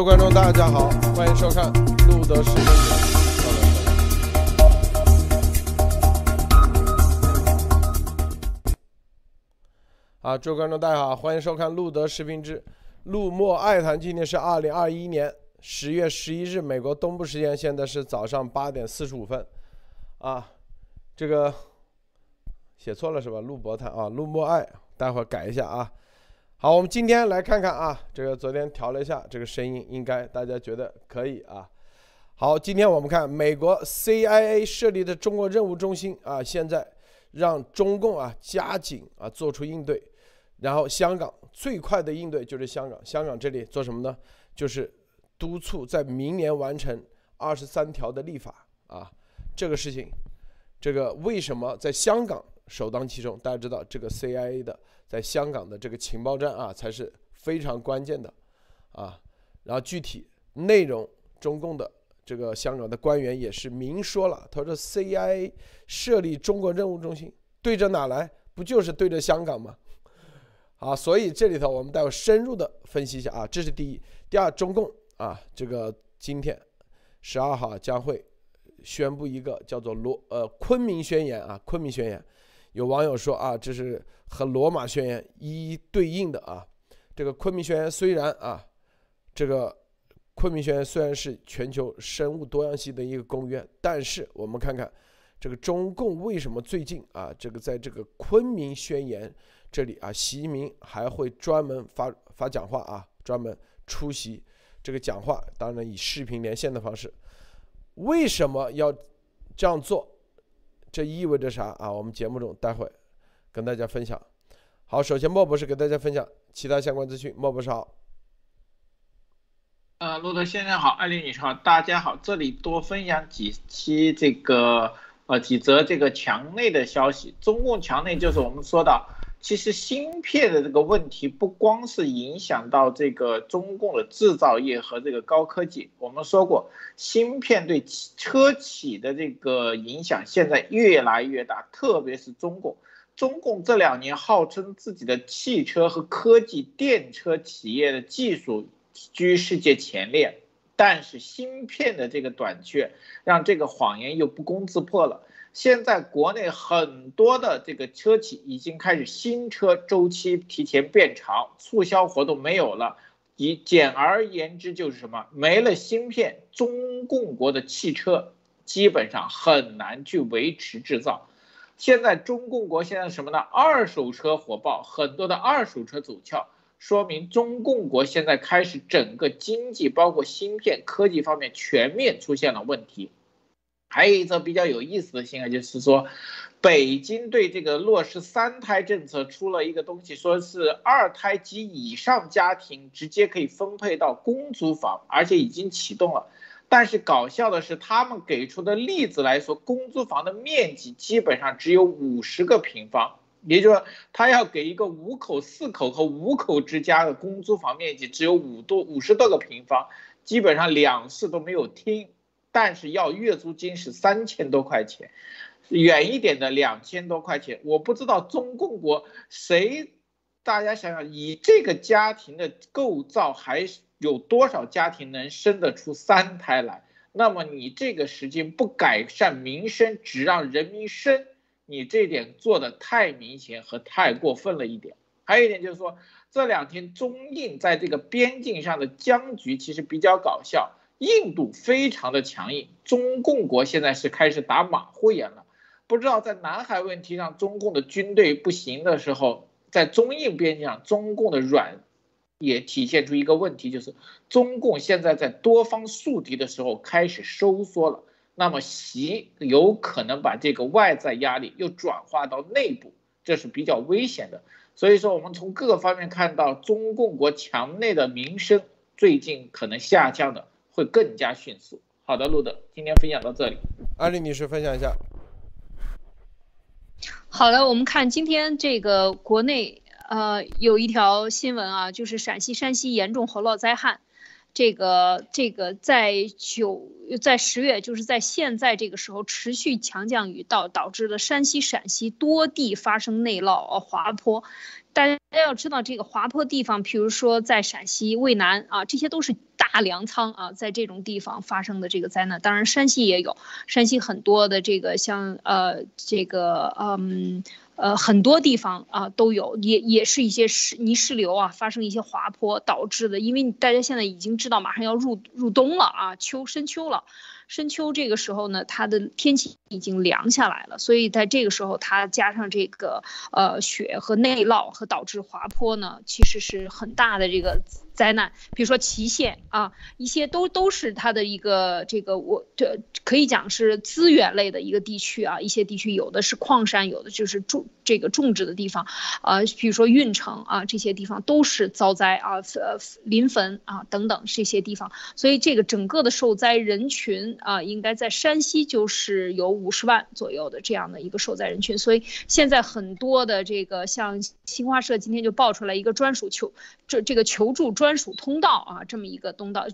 各位观众，大家好，欢迎收看路德视频啊，诸位观众，大家好，欢迎收看路德视频之路莫爱谈。今天是二零二一年十月十一日，美国东部时间，现在是早上八点四十五分。啊，这个写错了是吧？路博谈啊，路莫爱，待会儿改一下啊。好，我们今天来看看啊，这个昨天调了一下这个声音，应该大家觉得可以啊。好，今天我们看美国 CIA 设立的中国任务中心啊，现在让中共啊加紧啊做出应对，然后香港最快的应对就是香港，香港这里做什么呢？就是督促在明年完成二十三条的立法啊，这个事情，这个为什么在香港首当其冲？大家知道这个 CIA 的。在香港的这个情报站啊，才是非常关键的，啊，然后具体内容，中共的这个香港的官员也是明说了，他说 CIA 设立中国任务中心，对着哪来？不就是对着香港吗？啊，所以这里头我们待会深入的分析一下啊，这是第一，第二，中共啊，这个今天十二号将会宣布一个叫做罗呃昆明宣言啊，昆明宣言。有网友说啊，这是和罗马宣言一一对应的啊。这个昆明宣言虽然啊，这个昆明宣言虽然是全球生物多样性的一个公约，但是我们看看这个中共为什么最近啊，这个在这个昆明宣言这里啊，习近平还会专门发发讲话啊，专门出席这个讲话，当然以视频连线的方式，为什么要这样做？这意味着啥啊？我们节目中待会跟大家分享。好，首先莫博士给大家分享其他相关资讯。莫博士好。呃，骆驼先生好，艾丽女士好，大家好。这里多分享几期这个呃几则这个墙内的消息。中共墙内就是我们说的。其实芯片的这个问题不光是影响到这个中共的制造业和这个高科技，我们说过，芯片对车企的这个影响现在越来越大，特别是中共。中共这两年号称自己的汽车和科技电车企业的技术居世界前列，但是芯片的这个短缺，让这个谎言又不攻自破了。现在国内很多的这个车企已经开始新车周期提前变长，促销活动没有了。以简而言之就是什么？没了芯片，中共国的汽车基本上很难去维持制造。现在中共国现在什么呢？二手车火爆，很多的二手车走俏，说明中共国现在开始整个经济包括芯片科技方面全面出现了问题。还有一则比较有意思的新闻，就是说，北京对这个落实三胎政策出了一个东西，说是二胎及以上家庭直接可以分配到公租房，而且已经启动了。但是搞笑的是，他们给出的例子来说，公租房的面积基本上只有五十个平方，也就是说，他要给一个五口、四口和五口之家的公租房面积只有五多五十多个平方，基本上两室都没有厅。但是要月租金是三千多块钱，远一点的两千多块钱。我不知道中共国谁，大家想想，以这个家庭的构造，还有多少家庭能生得出三胎来？那么你这个时间不改善民生，只让人民生，你这点做的太明显和太过分了一点。还有一点就是说，这两天中印在这个边境上的僵局其实比较搞笑。印度非常的强硬，中共国现在是开始打马虎眼了。不知道在南海问题上，中共的军队不行的时候，在中印边境上，中共的软也体现出一个问题，就是中共现在在多方树敌的时候开始收缩了。那么习有可能把这个外在压力又转化到内部，这是比较危险的。所以说，我们从各个方面看到，中共国墙内的民生最近可能下降的。会更加迅速。好的，路德，今天分享到这里。安利女士分享一下。好的，我们看今天这个国内呃有一条新闻啊，就是陕西山西严重洪涝灾害。这个这个在九在十月，就是在现在这个时候持续强降雨导导致了山西陕西多地发生内涝呃滑坡。大家要知道，这个滑坡地方，比如说在陕西渭南啊，这些都是大粮仓啊，在这种地方发生的这个灾难。当然，山西也有，山西很多的这个像呃这个嗯。呃，很多地方啊都有，也也是一些石泥石流啊，发生一些滑坡导致的。因为大家现在已经知道，马上要入入冬了啊，秋深秋了。深秋这个时候呢，它的天气已经凉下来了，所以在这个时候，它加上这个呃雪和内涝和导致滑坡呢，其实是很大的这个灾难。比如说祁县啊，一些都都是它的一个这个我这可以讲是资源类的一个地区啊，一些地区有的是矿山，有的就是种这个种植的地方啊，比如说运城啊这些地方都是遭灾啊，呃临汾啊等等这些地方，所以这个整个的受灾人群。啊，应该在山西就是有五十万左右的这样的一个受灾人群，所以现在很多的这个像新华社今天就爆出来一个专属求这这个求助专属通道啊，这么一个通道。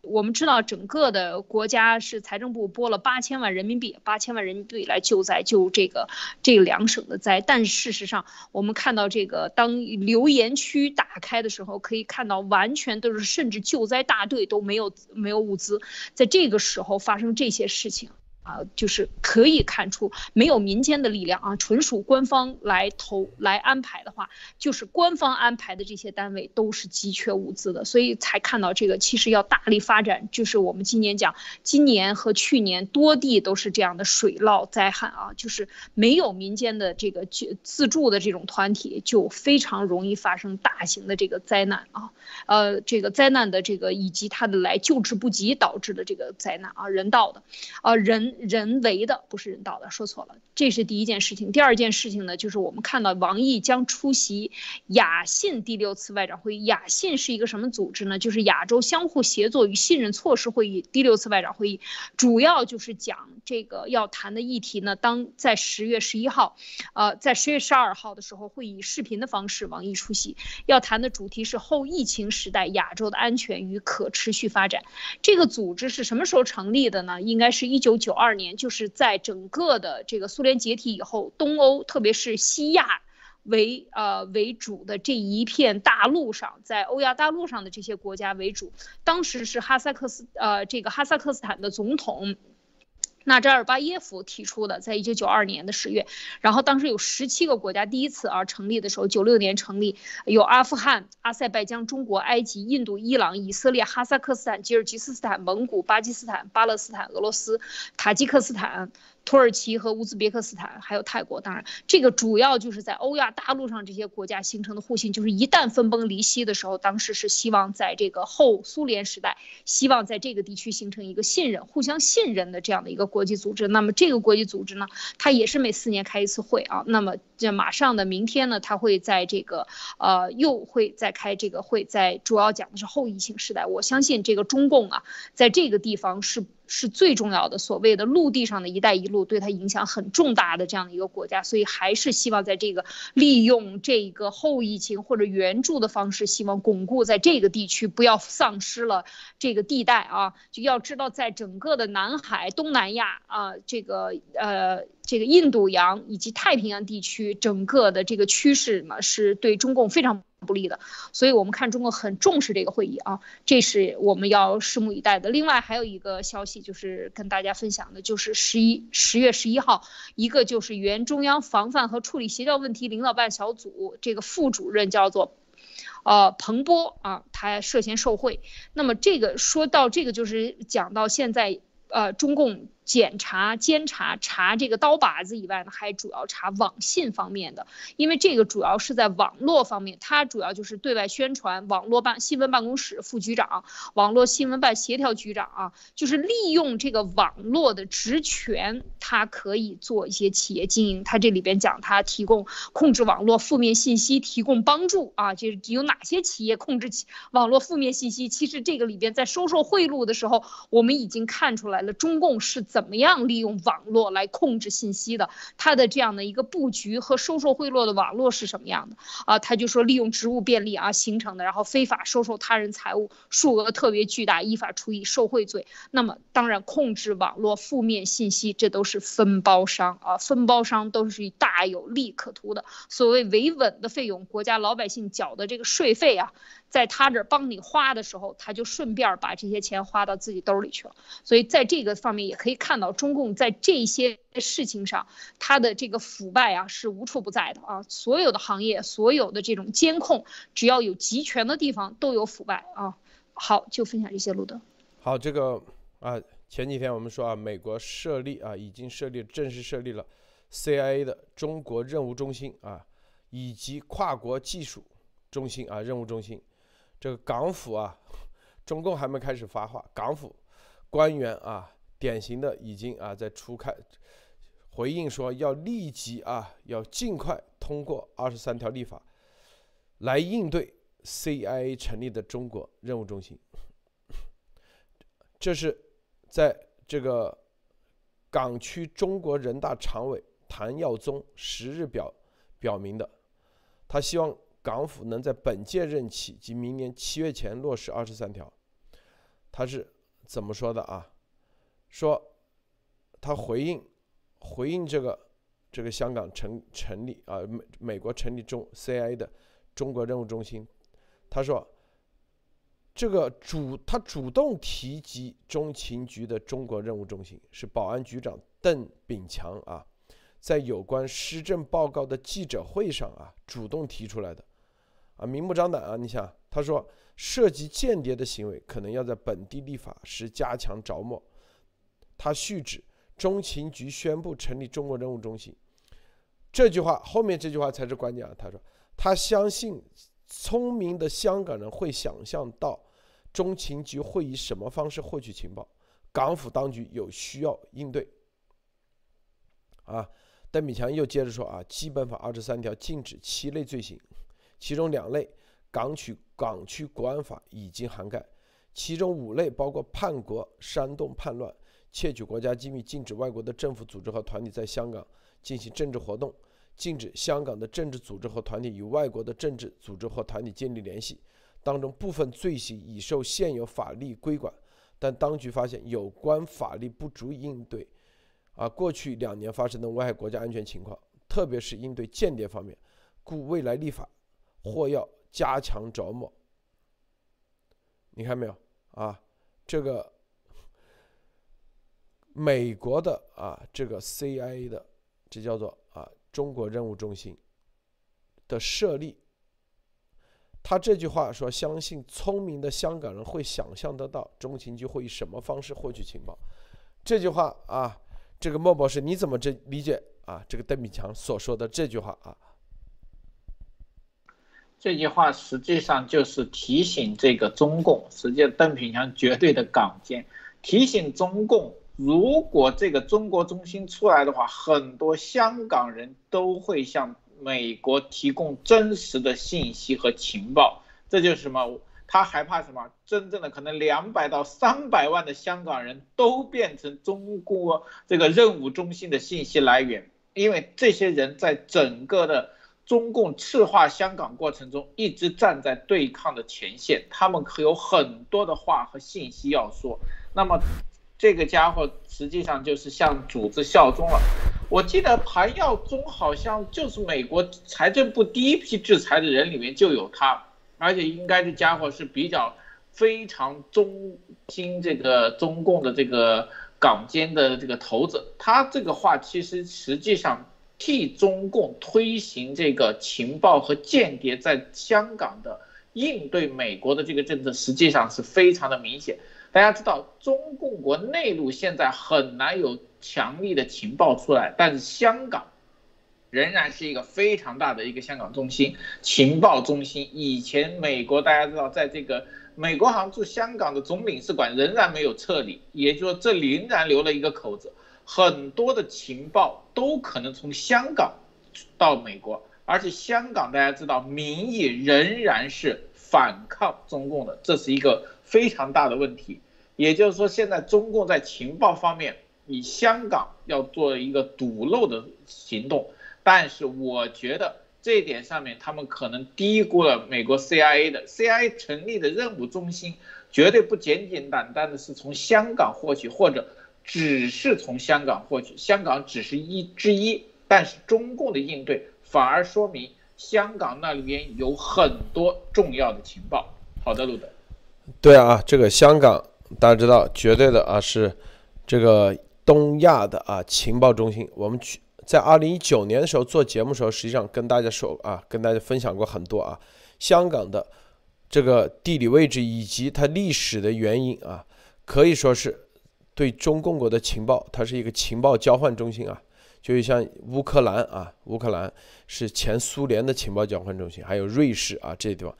我们知道，整个的国家是财政部拨了八千万人民币，八千万人民币来救灾，救这个这两省的灾。但事实上，我们看到这个当留言区打开的时候，可以看到完全都是，甚至救灾大队都没有没有物资，在这个时候发生这些事情。啊，就是可以看出没有民间的力量啊，纯属官方来投来安排的话，就是官方安排的这些单位都是急缺物资的，所以才看到这个其实要大力发展。就是我们今年讲，今年和去年多地都是这样的水涝灾害啊，就是没有民间的这个自自助的这种团体，就非常容易发生大型的这个灾难啊，呃，这个灾难的这个以及它的来救治不及导致的这个灾难啊，人道的，啊人。人为的不是人道的，说错了，这是第一件事情。第二件事情呢，就是我们看到王毅将出席亚信第六次外长会议。亚信是一个什么组织呢？就是亚洲相互协作与信任措施会议第六次外长会议，主要就是讲这个要谈的议题呢。当在十月十一号，呃，在十月十二号的时候会以视频的方式王毅出席，要谈的主题是后疫情时代亚洲的安全与可持续发展。这个组织是什么时候成立的呢？应该是一九九二。年就是在整个的这个苏联解体以后，东欧特别是西亚为呃为主的这一片大陆上，在欧亚大陆上的这些国家为主，当时是哈萨克斯呃这个哈萨克斯坦的总统。纳扎尔巴耶夫提出的，在一九九二年的十月，然后当时有十七个国家第一次啊成立的时候，九六年成立，有阿富汗、阿塞拜疆、中国、埃及、印度、伊朗、以色列、哈萨克斯坦、吉尔吉斯斯坦、蒙古、巴基斯坦、巴勒斯坦、俄罗斯、塔吉克斯坦。土耳其和乌兹别克斯坦，还有泰国，当然，这个主要就是在欧亚大陆上这些国家形成的互信，就是一旦分崩离析的时候，当时是希望在这个后苏联时代，希望在这个地区形成一个信任、互相信任的这样的一个国际组织。那么这个国际组织呢，它也是每四年开一次会啊。那么这马上的明天呢，它会在这个呃又会再开这个会，在主要讲的是后疫情时代。我相信这个中共啊，在这个地方是。是最重要的，所谓的陆地上的一带一路，对它影响很重大的这样的一个国家，所以还是希望在这个利用这个后疫情或者援助的方式，希望巩固在这个地区，不要丧失了这个地带啊。就要知道，在整个的南海、东南亚啊，这个呃。这个印度洋以及太平洋地区整个的这个趋势呢，是对中共非常不利的，所以我们看中国很重视这个会议啊，这是我们要拭目以待的。另外还有一个消息就是跟大家分享的，就是十一十月十一号，一个就是原中央防范和处理协调问题领导办小组这个副主任叫做，呃彭波啊，他涉嫌受贿。那么这个说到这个就是讲到现在，呃中共。检查、监察、查这个刀把子以外呢，还主要查网信方面的，因为这个主要是在网络方面，它主要就是对外宣传。网络办新闻办公室副局长、网络新闻办协调局长啊，就是利用这个网络的职权，它可以做一些企业经营。它这里边讲，它提供控制网络负面信息，提供帮助啊，就是有哪些企业控制网络负面信息？其实这个里边在收受贿赂的时候，我们已经看出来了，中共是。怎么样利用网络来控制信息的？他的这样的一个布局和收受贿赂的网络是什么样的啊？他就说利用职务便利啊形成的，然后非法收受他人财物，数额特别巨大，依法处以受贿罪。那么当然控制网络负面信息，这都是分包商啊，分包商都是大有利可图的。所谓维稳的费用，国家老百姓缴的这个税费啊。在他这帮你花的时候，他就顺便把这些钱花到自己兜里去了。所以在这个方面也可以看到，中共在这些事情上，他的这个腐败啊是无处不在的啊。所有的行业，所有的这种监控，只要有集权的地方，都有腐败啊。好，就分享这些，路德。好，这个啊，前几天我们说啊，美国设立啊，已经设立正式设立了 CIA 的中国任务中心啊，以及跨国技术中心啊，任务中心。这个港府啊，中共还没开始发话，港府官员啊，典型的已经啊在初开回应说要立即啊，要尽快通过二十三条立法来应对 CIA 成立的中国任务中心。这是在这个港区中国人大常委谭耀宗十日表表明的，他希望。港府能在本届任期及明年七月前落实二十三条，他是怎么说的啊？说他回应回应这个这个香港成成立啊美美国成立中 CIA 的中国任务中心，他说这个主他主动提及中情局的中国任务中心是保安局长邓炳强啊，在有关施政报告的记者会上啊主动提出来的。啊，明目张胆啊！你想，他说涉及间谍的行为，可能要在本地立法时加强着墨。他续指，中情局宣布成立中国任务中心，这句话后面这句话才是关键啊！他说，他相信聪明的香港人会想象到中情局会以什么方式获取情报，港府当局有需要应对。啊，邓炳强又接着说啊，基本法二十三条禁止七类罪行。其中两类，港区港区国安法已经涵盖；其中五类包括叛国、煽动叛乱、窃取国家机密、禁止外国的政府组织和团体在香港进行政治活动、禁止香港的政治组织和团体与外国的政治组织或团体建立联系。当中部分罪行已受现有法律规管，但当局发现有关法律不足以应对啊过去两年发生的危害国家安全情况，特别是应对间谍方面，故未来立法。或要加强着墨，你看没有啊？这个美国的啊，这个 CIA 的，这叫做啊中国任务中心的设立。他这句话说，相信聪明的香港人会想象得到中情局会以什么方式获取情报。这句话啊，这个莫博士你怎么这理解啊？这个邓炳强所说的这句话啊？这句话实际上就是提醒这个中共，实际邓炳强绝对的港奸，提醒中共，如果这个中国中心出来的话，很多香港人都会向美国提供真实的信息和情报。这就是什么？他害怕什么？真正的可能两百到三百万的香港人都变成中国这个任务中心的信息来源，因为这些人在整个的。中共赤化香港过程中，一直站在对抗的前线，他们可有很多的话和信息要说。那么，这个家伙实际上就是向组织效忠了。我记得谭耀宗好像就是美国财政部第一批制裁的人里面就有他，而且应该这家伙是比较非常忠心这个中共的这个港监的这个头子。他这个话其实实际上。替中共推行这个情报和间谍在香港的应对美国的这个政策，实际上是非常的明显。大家知道，中共国内陆现在很难有强力的情报出来，但是香港仍然是一个非常大的一个香港中心、情报中心。以前美国大家知道，在这个美国好像驻香港的总领事馆仍然没有撤离，也就是说，这仍然留了一个口子。很多的情报都可能从香港到美国，而且香港大家知道民意仍然是反抗中共的，这是一个非常大的问题。也就是说，现在中共在情报方面以香港要做一个堵漏的行动，但是我觉得这一点上面他们可能低估了美国 CIA 的 CIA 成立的任务中心，绝对不简简单单的是从香港获取或者。只是从香港获取，香港只是一之一，但是中共的应对反而说明香港那里边有很多重要的情报。好的，路德。对啊，这个香港大家知道，绝对的啊是这个东亚的啊情报中心。我们去在二零一九年的时候做节目的时候，实际上跟大家说啊，跟大家分享过很多啊，香港的这个地理位置以及它历史的原因啊，可以说是对中共国的情报，它是一个情报交换中心啊。就像乌克兰啊，乌克兰是前苏联的情报交换中心，还有瑞士啊这些地方，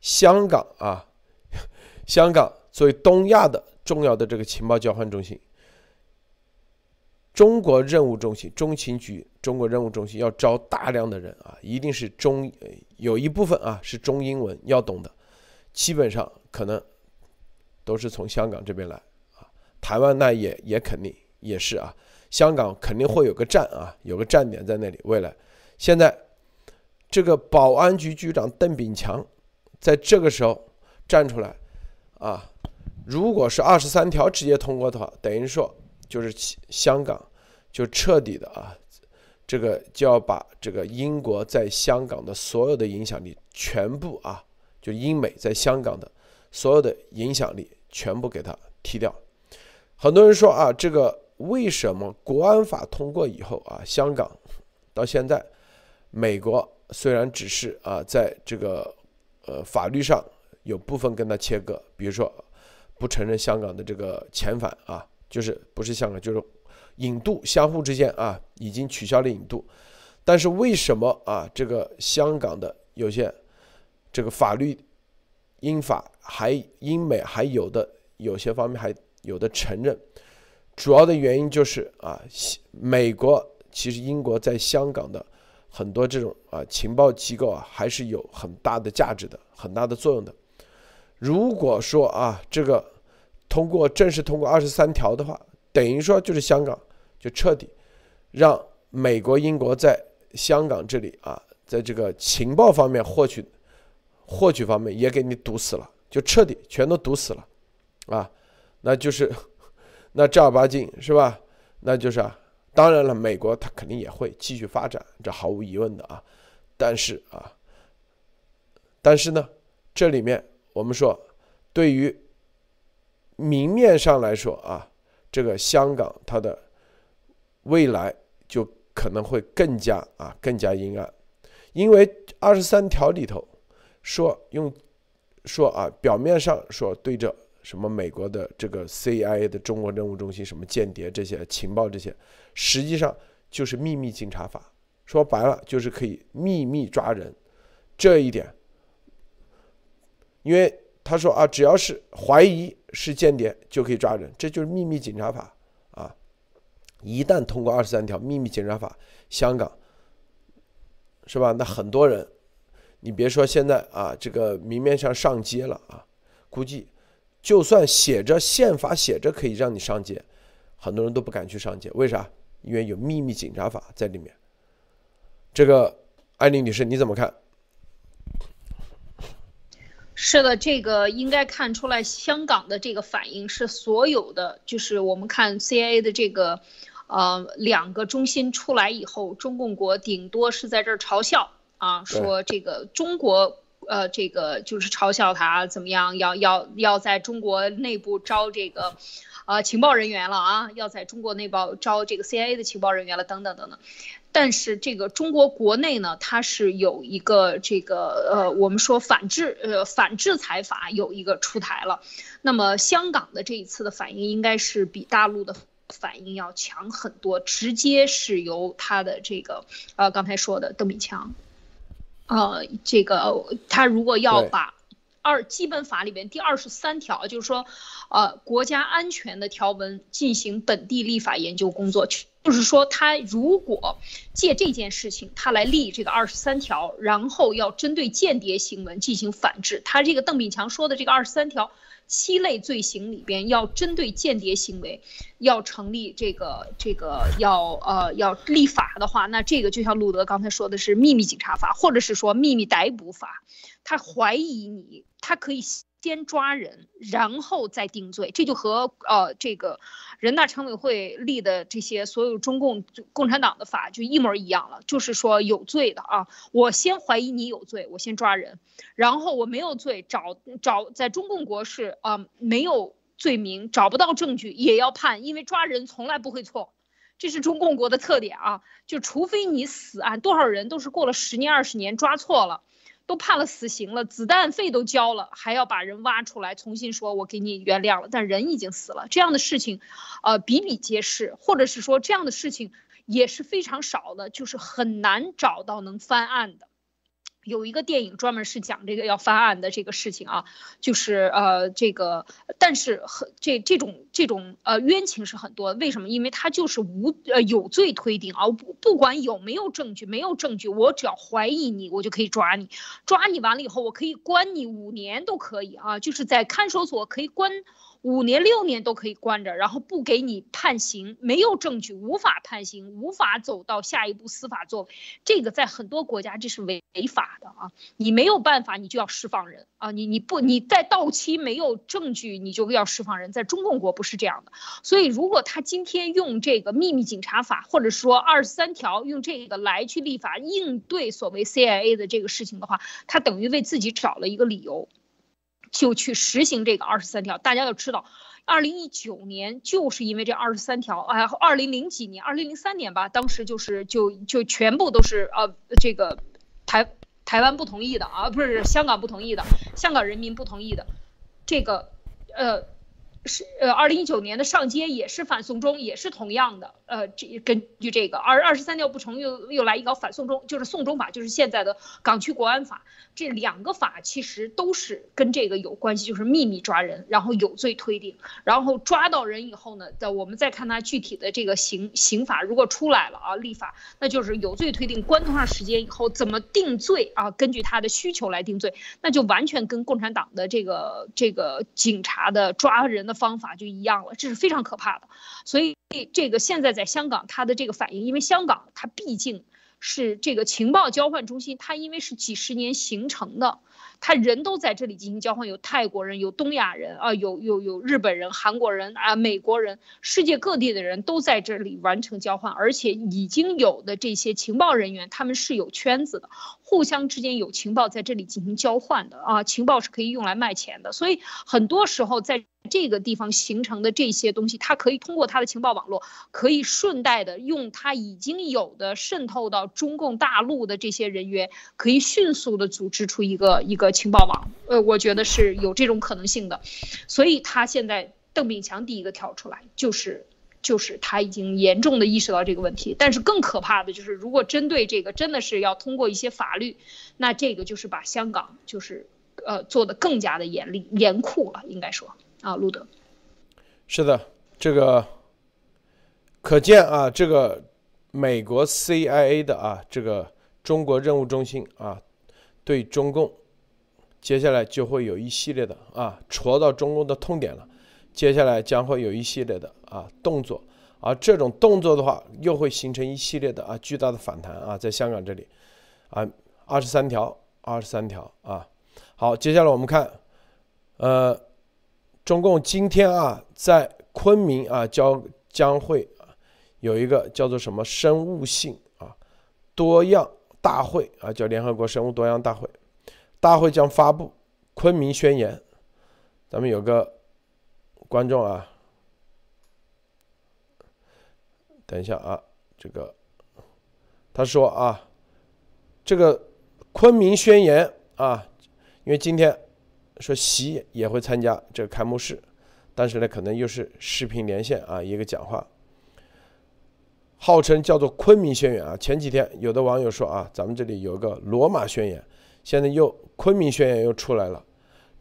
香港啊。香港作为东亚的重要的这个情报交换中心，中国任务中心中情局中国任务中心要招大量的人啊，一定是中有一部分啊是中英文要懂的，基本上可能都是从香港这边来，台湾那也也肯定也是啊，香港肯定会有个站啊，有个站点在那里。未来现在这个保安局局长邓炳强在这个时候站出来。啊，如果是二十三条直接通过的话，等于说就是香港就彻底的啊，这个就要把这个英国在香港的所有的影响力全部啊，就英美在香港的所有的影响力全部给它踢掉。很多人说啊，这个为什么国安法通过以后啊，香港到现在，美国虽然只是啊，在这个呃法律上。有部分跟他切割，比如说不承认香港的这个遣返啊，就是不是香港，就是引渡，相互之间啊已经取消了引渡。但是为什么啊这个香港的有些这个法律英法还英美还有的有些方面还有的承认？主要的原因就是啊，美国其实英国在香港的很多这种啊情报机构啊还是有很大的价值的，很大的作用的。如果说啊，这个通过正式通过二十三条的话，等于说就是香港就彻底让美国、英国在香港这里啊，在这个情报方面获取获取方面也给你堵死了，就彻底全都堵死了啊，那就是那正儿八经是吧？那就是啊，当然了，美国它肯定也会继续发展，这毫无疑问的啊，但是啊，但是呢，这里面。我们说，对于明面上来说啊，这个香港它的未来就可能会更加啊更加阴暗，因为二十三条里头说用说啊表面上说对着什么美国的这个 CIA 的中国任务中心什么间谍这些情报这些，实际上就是秘密警察法，说白了就是可以秘密抓人，这一点。因为他说啊，只要是怀疑是间谍就可以抓人，这就是秘密警察法啊。一旦通过二十三条秘密警察法，香港是吧？那很多人，你别说现在啊，这个明面上上街了啊，估计就算写着宪法写着可以让你上街，很多人都不敢去上街。为啥？因为有秘密警察法在里面。这个艾丽女士你怎么看？是的，这个应该看出来，香港的这个反应是所有的，就是我们看 CIA 的这个，呃，两个中心出来以后，中共国顶多是在这儿嘲笑啊，说这个中国，呃，这个就是嘲笑他怎么样，要要要在中国内部招这个，呃，情报人员了啊，要在中国内部招这个 CIA 的情报人员了，等等等等。但是这个中国国内呢，它是有一个这个呃，我们说反制呃反制裁法有一个出台了。那么香港的这一次的反应应该是比大陆的反应要强很多，直接是由他的这个呃刚才说的邓炳强，呃这个他如果要把二基本法里面第二十三条，就是说呃国家安全的条文进行本地立法研究工作。就是说，他如果借这件事情，他来立这个二十三条，然后要针对间谍行为进行反制。他这个邓炳强说的这个二十三条七类罪行里边，要针对间谍行为，要成立这个这个要呃要立法的话，那这个就像路德刚才说的是秘密警察法，或者是说秘密逮捕法。他怀疑你，他可以先抓人，然后再定罪，这就和呃这个人大常委会立的这些所有中共共产党的法就一模一样了。就是说有罪的啊，我先怀疑你有罪，我先抓人，然后我没有罪，找找在中共国是啊没有罪名，找不到证据也要判，因为抓人从来不会错，这是中共国的特点啊。就除非你死案，多少人都是过了十年二十年抓错了。都判了死刑了，子弹费都交了，还要把人挖出来重新说，我给你原谅了，但人已经死了，这样的事情，呃，比比皆是，或者是说这样的事情也是非常少的，就是很难找到能翻案的。有一个电影专门是讲这个要翻案的这个事情啊，就是呃这个，但是很这这种这种呃冤情是很多，为什么？因为他就是无呃有罪推定啊，不不管有没有证据，没有证据，我只要怀疑你，我就可以抓你，抓你完了以后，我可以关你五年都可以啊，就是在看守所可以关。五年六年都可以关着，然后不给你判刑，没有证据无法判刑，无法走到下一步司法作为。这个在很多国家这是违违法的啊！你没有办法，你就要释放人啊！你你不你在到期没有证据，你就要释放人。在中共国不是这样的，所以如果他今天用这个秘密警察法，或者说二十三条用这个来去立法应对所谓 CIA 的这个事情的话，他等于为自己找了一个理由。就去实行这个二十三条，大家要知道，二零一九年就是因为这二十三条，哎，二零零几年，二零零三年吧，当时就是就就全部都是呃这个台台湾不同意的啊，不是香港不同意的，香港人民不同意的，这个呃。是呃，二零一九年的上街也是反送中，也是同样的。呃，这根据这个而二十三条不成，又又来一个反送中，就是送中法，就是现在的港区国安法。这两个法其实都是跟这个有关系，就是秘密抓人，然后有罪推定，然后抓到人以后呢，在我们再看他具体的这个刑刑法，如果出来了啊，立法，那就是有罪推定，关多长时间以后怎么定罪啊？根据他的需求来定罪，那就完全跟共产党的这个这个警察的抓人的。方法就一样了，这是非常可怕的。所以这个现在在香港，它的这个反应，因为香港它毕竟是这个情报交换中心，它因为是几十年形成的。他人都在这里进行交换，有泰国人，有东亚人啊，有有有日本人、韩国人啊，美国人，世界各地的人都在这里完成交换，而且已经有的这些情报人员，他们是有圈子的，互相之间有情报在这里进行交换的啊，情报是可以用来卖钱的，所以很多时候在这个地方形成的这些东西，它可以通过它的情报网络，可以顺带的用它已经有的渗透到中共大陆的这些人员，可以迅速的组织出一个一个。情报网，呃，我觉得是有这种可能性的，所以他现在邓炳强第一个跳出来，就是就是他已经严重的意识到这个问题，但是更可怕的就是，如果针对这个真的是要通过一些法律，那这个就是把香港就是呃做的更加的严厉严酷了，应该说啊，路德，是的，这个可见啊，这个美国 CIA 的啊这个中国任务中心啊对中共。接下来就会有一系列的啊，戳到中共的痛点了。接下来将会有一系列的啊动作，而这种动作的话，又会形成一系列的啊巨大的反弹啊，在香港这里，啊，二十三条，二十三条啊。好，接下来我们看，呃，中共今天啊，在昆明啊，将将会有一个叫做什么生物性啊多样大会啊，叫联合国生物多样大会。大会将发布《昆明宣言》。咱们有个观众啊，等一下啊，这个他说啊，这个《昆明宣言》啊，因为今天说习也会参加这个开幕式，但是呢，可能又是视频连线啊，一个讲话，号称叫做《昆明宣言》啊。前几天有的网友说啊，咱们这里有个《罗马宣言》。现在又昆明宣言又出来了，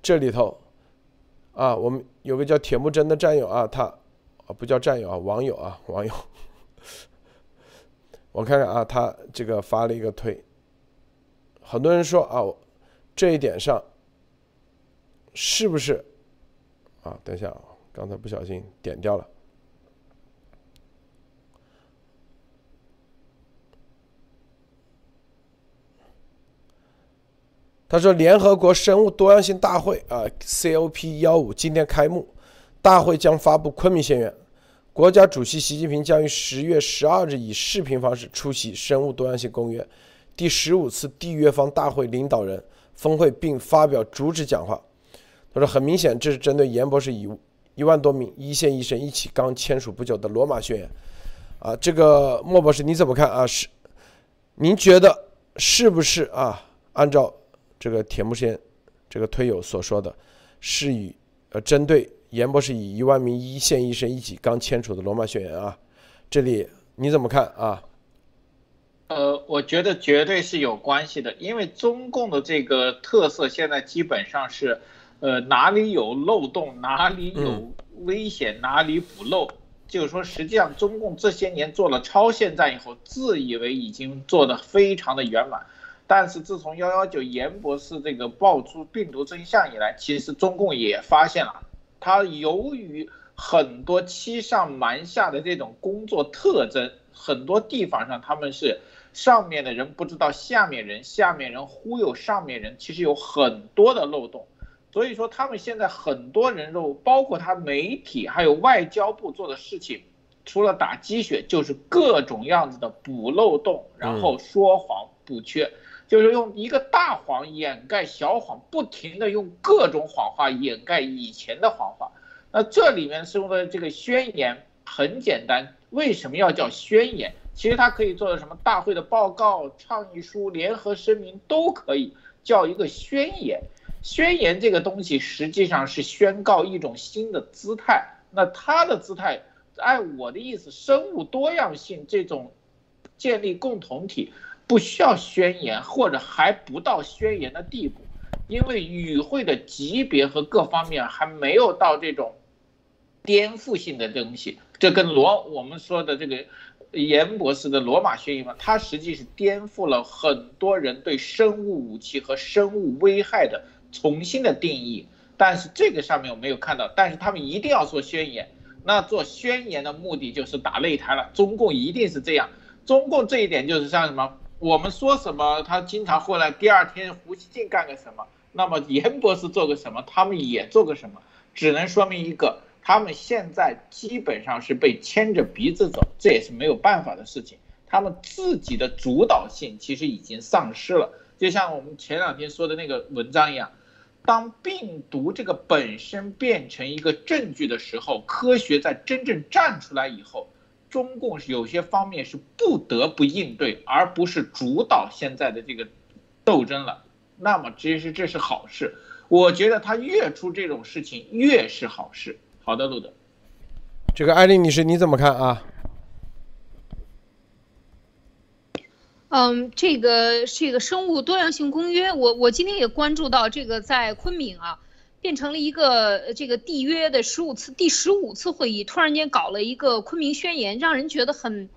这里头啊，我们有个叫铁木真的战友啊，他啊不叫战友啊，网友啊，网友，我看看啊，他这个发了一个推，很多人说啊，这一点上是不是啊？等一下啊，刚才不小心点掉了。他说，联合国生物多样性大会啊，COP 幺五今天开幕，大会将发布昆明宣言。国家主席习近平将于十月十二日以视频方式出席生物多样性公约第十五次缔约方大会领导人峰会，并发表主旨讲话。他说，很明显，这是针对严博士以一万多名一线医生一起刚签署不久的罗马宣言。啊，这个莫博士你怎么看啊？是，您觉得是不是啊？按照这个铁木先这个推友所说的，是与呃针对严博士以一万名一线医生一起刚签署的罗马宣言啊？这里你怎么看啊？呃，我觉得绝对是有关系的，因为中共的这个特色现在基本上是，呃，哪里有漏洞，哪里有危险，哪里补漏。就是说，实际上中共这些年做了超限战以后，自以为已经做得非常的圆满，但是自从幺幺九严博士这个爆出病毒真相以来，其实中共也发现了，他由于很多欺上瞒下的这种工作特征，很多地方上他们是上面的人不知道下面人，下面人忽悠上面人，其实有很多的漏洞。所以说，他们现在很多人肉包括他媒体还有外交部做的事情，除了打鸡血，就是各种样子的补漏洞，然后说谎补缺，就是用一个大谎掩盖小谎，不停的用各种谎话掩盖以前的谎话。那这里面说的这个宣言很简单，为什么要叫宣言？其实它可以做的什么大会的报告、倡议书、联合声明都可以叫一个宣言。宣言这个东西实际上是宣告一种新的姿态，那它的姿态，按我的意思，生物多样性这种建立共同体不需要宣言，或者还不到宣言的地步，因为与会的级别和各方面还没有到这种颠覆性的东西。这跟罗我们说的这个严博士的罗马宣言嘛，它实际是颠覆了很多人对生物武器和生物危害的。重新的定义，但是这个上面我没有看到，但是他们一定要做宣言，那做宣言的目的就是打擂台了。中共一定是这样，中共这一点就是像什么，我们说什么，他经常会来，第二天胡锡进干个什么，那么严博士做个什么，他们也做个什么，只能说明一个，他们现在基本上是被牵着鼻子走，这也是没有办法的事情，他们自己的主导性其实已经丧失了，就像我们前两天说的那个文章一样。当病毒这个本身变成一个证据的时候，科学在真正站出来以后，中共是有些方面是不得不应对，而不是主导现在的这个斗争了。那么其实这是好事，我觉得他越出这种事情越是好事。好的，路德，这个艾丽女士你怎么看啊？嗯，这个这个生物多样性公约，我我今天也关注到这个在昆明啊，变成了一个这个缔约的十五次第十五次会议，突然间搞了一个昆明宣言，让人觉得很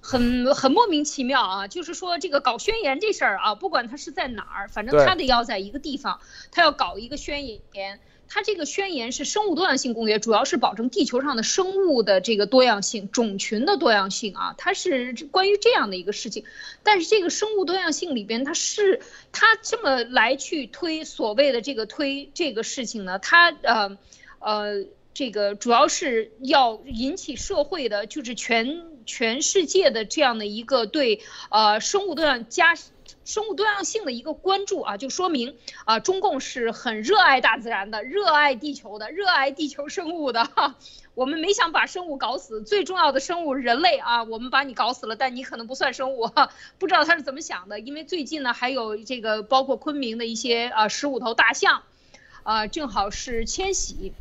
很很莫名其妙啊。就是说这个搞宣言这事儿啊，不管他是在哪儿，反正他得要在一个地方，他要搞一个宣言。它这个宣言是生物多样性公约，主要是保证地球上的生物的这个多样性、种群的多样性啊，它是关于这样的一个事情。但是这个生物多样性里边，它是它这么来去推所谓的这个推这个事情呢？它呃呃，这个主要是要引起社会的，就是全全世界的这样的一个对呃生物多样加。生物多样性的一个关注啊，就说明啊，中共是很热爱大自然的，热爱地球的，热爱地球生物的。哈，我们没想把生物搞死，最重要的生物人类啊，我们把你搞死了，但你可能不算生物。不知道他是怎么想的，因为最近呢，还有这个包括昆明的一些啊十五头大象，啊，正好是迁徙，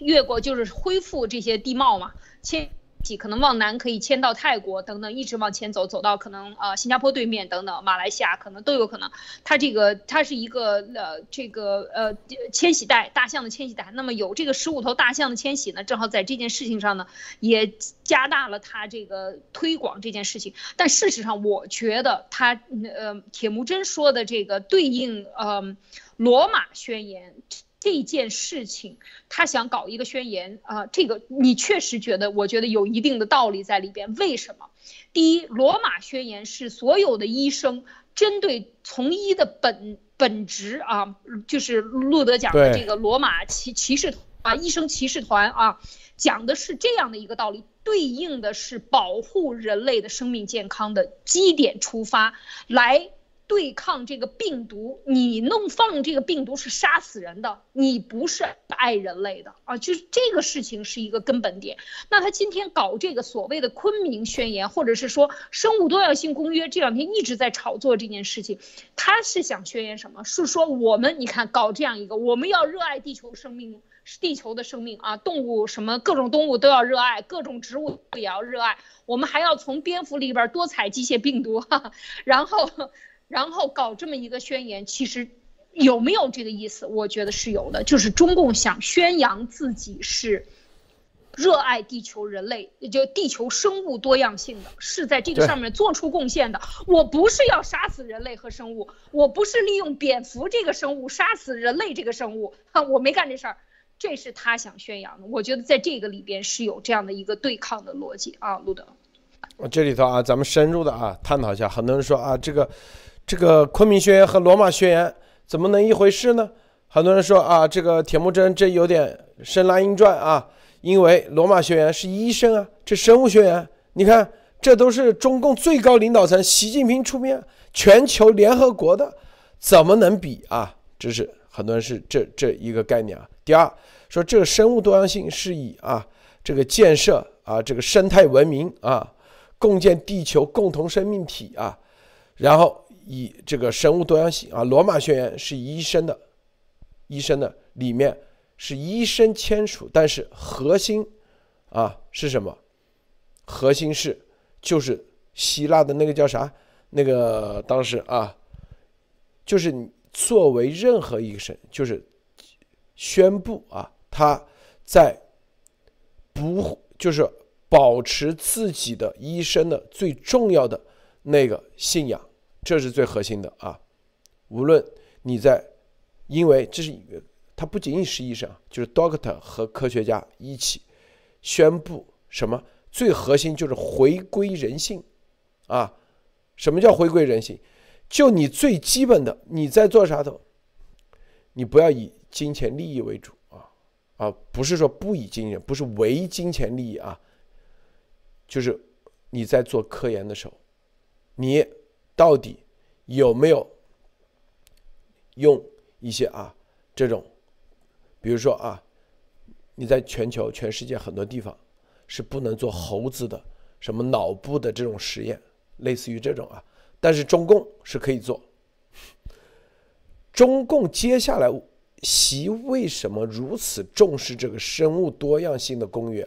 越过就是恢复这些地貌嘛，迁。可能往南可以迁到泰国等等，一直往前走，走到可能呃新加坡对面等等，马来西亚可能都有可能。它这个它是一个呃这个呃迁徙带，大象的迁徙带。那么有这个十五头大象的迁徙呢，正好在这件事情上呢，也加大了它这个推广这件事情。但事实上，我觉得它呃铁木真说的这个对应呃罗马宣言。这件事情，他想搞一个宣言啊，这个你确实觉得，我觉得有一定的道理在里边。为什么？第一，罗马宣言是所有的医生针对从医的本。本职啊，就是路德讲的这个罗马骑骑士啊，医生骑士团啊，讲的是这样的一个道理，对应的是保护人类的生命健康的基点出发来。对抗这个病毒，你弄放这个病毒是杀死人的，你不是爱人类的啊！就是这个事情是一个根本点。那他今天搞这个所谓的昆明宣言，或者是说生物多样性公约，这两天一直在炒作这件事情，他是想宣言什么？是说我们你看搞这样一个，我们要热爱地球生命，地球的生命啊，动物什么各种动物都要热爱，各种植物也要热爱，我们还要从蝙蝠里边多采机械病毒，哈哈，然后。然后搞这么一个宣言，其实有没有这个意思？我觉得是有的，就是中共想宣扬自己是热爱地球人类，也就地球生物多样性的，是在这个上面做出贡献的。我不是要杀死人类和生物，我不是利用蝙蝠这个生物杀死人类这个生物，哈，我没干这事儿。这是他想宣扬的。我觉得在这个里边是有这样的一个对抗的逻辑啊，路德。我这里头啊，咱们深入的啊探讨一下。很多人说啊，这个。这个昆明宣言和罗马宣言怎么能一回事呢？很多人说啊，这个铁木真这有点生拉硬拽啊，因为罗马宣言是医生啊，这生物宣言，你看这都是中共最高领导层习近平出面，全球联合国的，怎么能比啊？这是很多人是这这一个概念啊。第二，说这个生物多样性是以啊这个建设啊这个生态文明啊，共建地球共同生命体啊，然后。以这个生物多样性啊，《罗马宣言》是医生的，医生的里面是医生签署，但是核心啊是什么？核心是就是希腊的那个叫啥？那个当时啊，就是作为任何一个神，就是宣布啊，他在不就是保持自己的医生的最重要的那个信仰。这是最核心的啊！无论你在，因为这是他不仅仅是医生，就是 doctor 和科学家一起宣布什么？最核心就是回归人性啊！什么叫回归人性？就你最基本的，你在做啥的？你不要以金钱利益为主啊啊！不是说不以金钱，不是唯金钱利益啊，就是你在做科研的时候，你。到底有没有用一些啊这种，比如说啊，你在全球全世界很多地方是不能做猴子的什么脑部的这种实验，类似于这种啊，但是中共是可以做。中共接下来习为什么如此重视这个生物多样性的公约？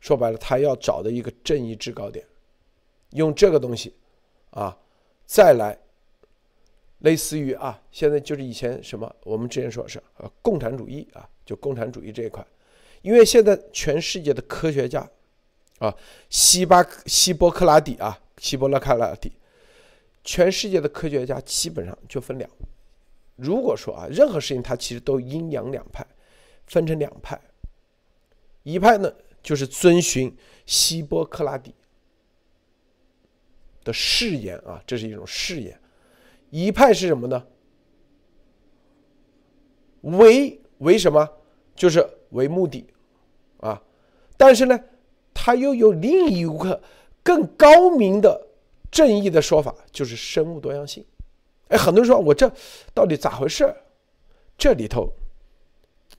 说白了，他要找的一个正义制高点，用这个东西。啊，再来，类似于啊，现在就是以前什么，我们之前说是呃共产主义啊，就共产主义这一块，因为现在全世界的科学家啊，希巴希波克拉底啊，希波勒克拉底，全世界的科学家基本上就分两，如果说啊，任何事情它其实都阴阳两派，分成两派，一派呢就是遵循希波克拉底。誓言啊，这是一种誓言。一派是什么呢？为为什么？就是为目的啊。但是呢，他又有另一个更高明的正义的说法，就是生物多样性。哎，很多人说我这到底咋回事？这里头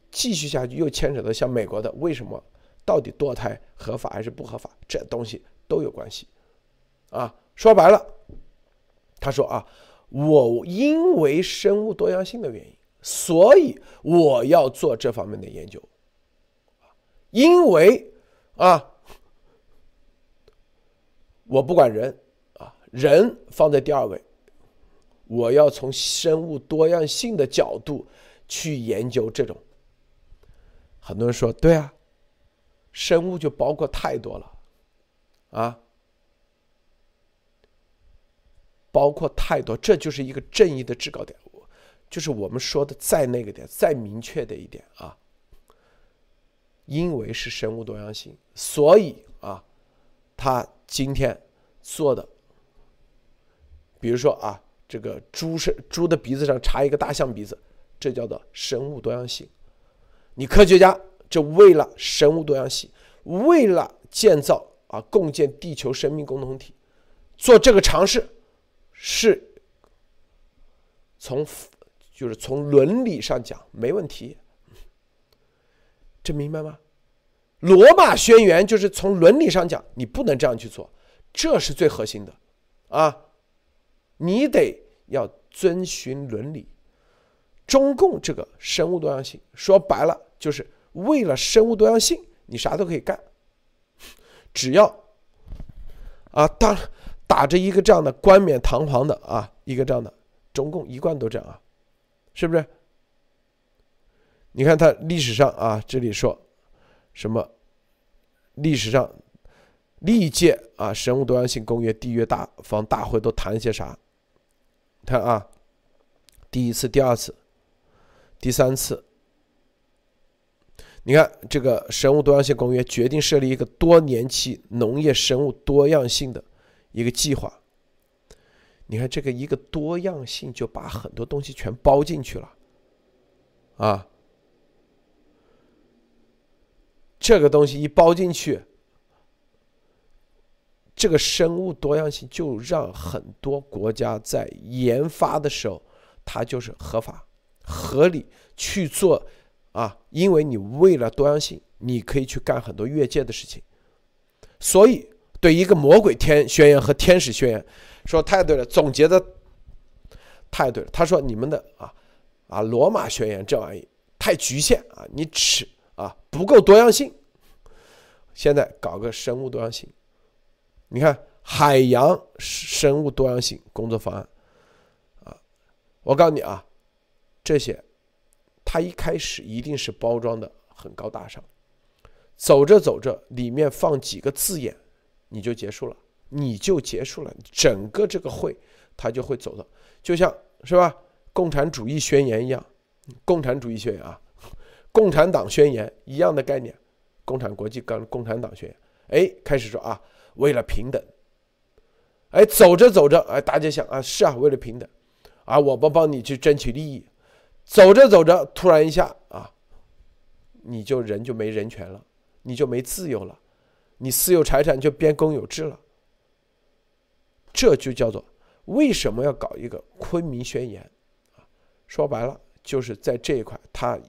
继续下去又牵扯到像美国的为什么到底堕胎合法还是不合法？这东西都有关系啊。说白了，他说啊，我因为生物多样性的原因，所以我要做这方面的研究。因为啊，我不管人啊，人放在第二位，我要从生物多样性的角度去研究这种。很多人说，对啊，生物就包括太多了，啊。包括太多，这就是一个正义的制高点，就是我们说的再那个点，再明确的一点啊。因为是生物多样性，所以啊，他今天做的，比如说啊，这个猪是猪的鼻子上插一个大象鼻子，这叫做生物多样性。你科学家就为了生物多样性，为了建造啊共建地球生命共同体，做这个尝试，是从就是从伦理上讲没问题，这明白吗？罗马宣言就是从伦理上讲，你不能这样去做，这是最核心的，啊，你得要遵循伦理。中共这个生物多样性，说白了就是为了生物多样性，你啥都可以干，只要啊，当打着一个这样的冠冕堂皇的啊，一个这样的，中共一贯都这样啊，是不是？你看他历史上啊，这里说什么？历史上历届啊生物多样性公约缔约大方大会都谈些啥？看啊，第一次、第二次。第三次，你看这个生物多样性公约决定设立一个多年期农业生物多样性的一个计划。你看这个一个多样性就把很多东西全包进去了，啊，这个东西一包进去，这个生物多样性就让很多国家在研发的时候，它就是合法。合理去做啊，因为你为了多样性，你可以去干很多越界的事情。所以，对一个魔鬼天宣言和天使宣言说太对了，总结的太对了。他说你们的啊啊罗马宣言这玩意太局限啊，你只啊不够多样性。现在搞个生物多样性，你看海洋生物多样性工作方案啊，我告诉你啊。这些，它一开始一定是包装的很高大上，走着走着，里面放几个字眼，你就结束了，你就结束了，整个这个会，他就会走到，就像是吧，共产主义宣言一样，共产主义宣言啊，共产党宣言一样的概念，共产国际跟共产党宣言，哎，开始说啊，为了平等，哎，走着走着，哎，大家想啊，是啊，为了平等，啊，我不帮你去争取利益。走着走着，突然一下啊，你就人就没人权了，你就没自由了，你私有财产就变公有制了。这就叫做为什么要搞一个昆明宣言啊？说白了，就是在这一块，他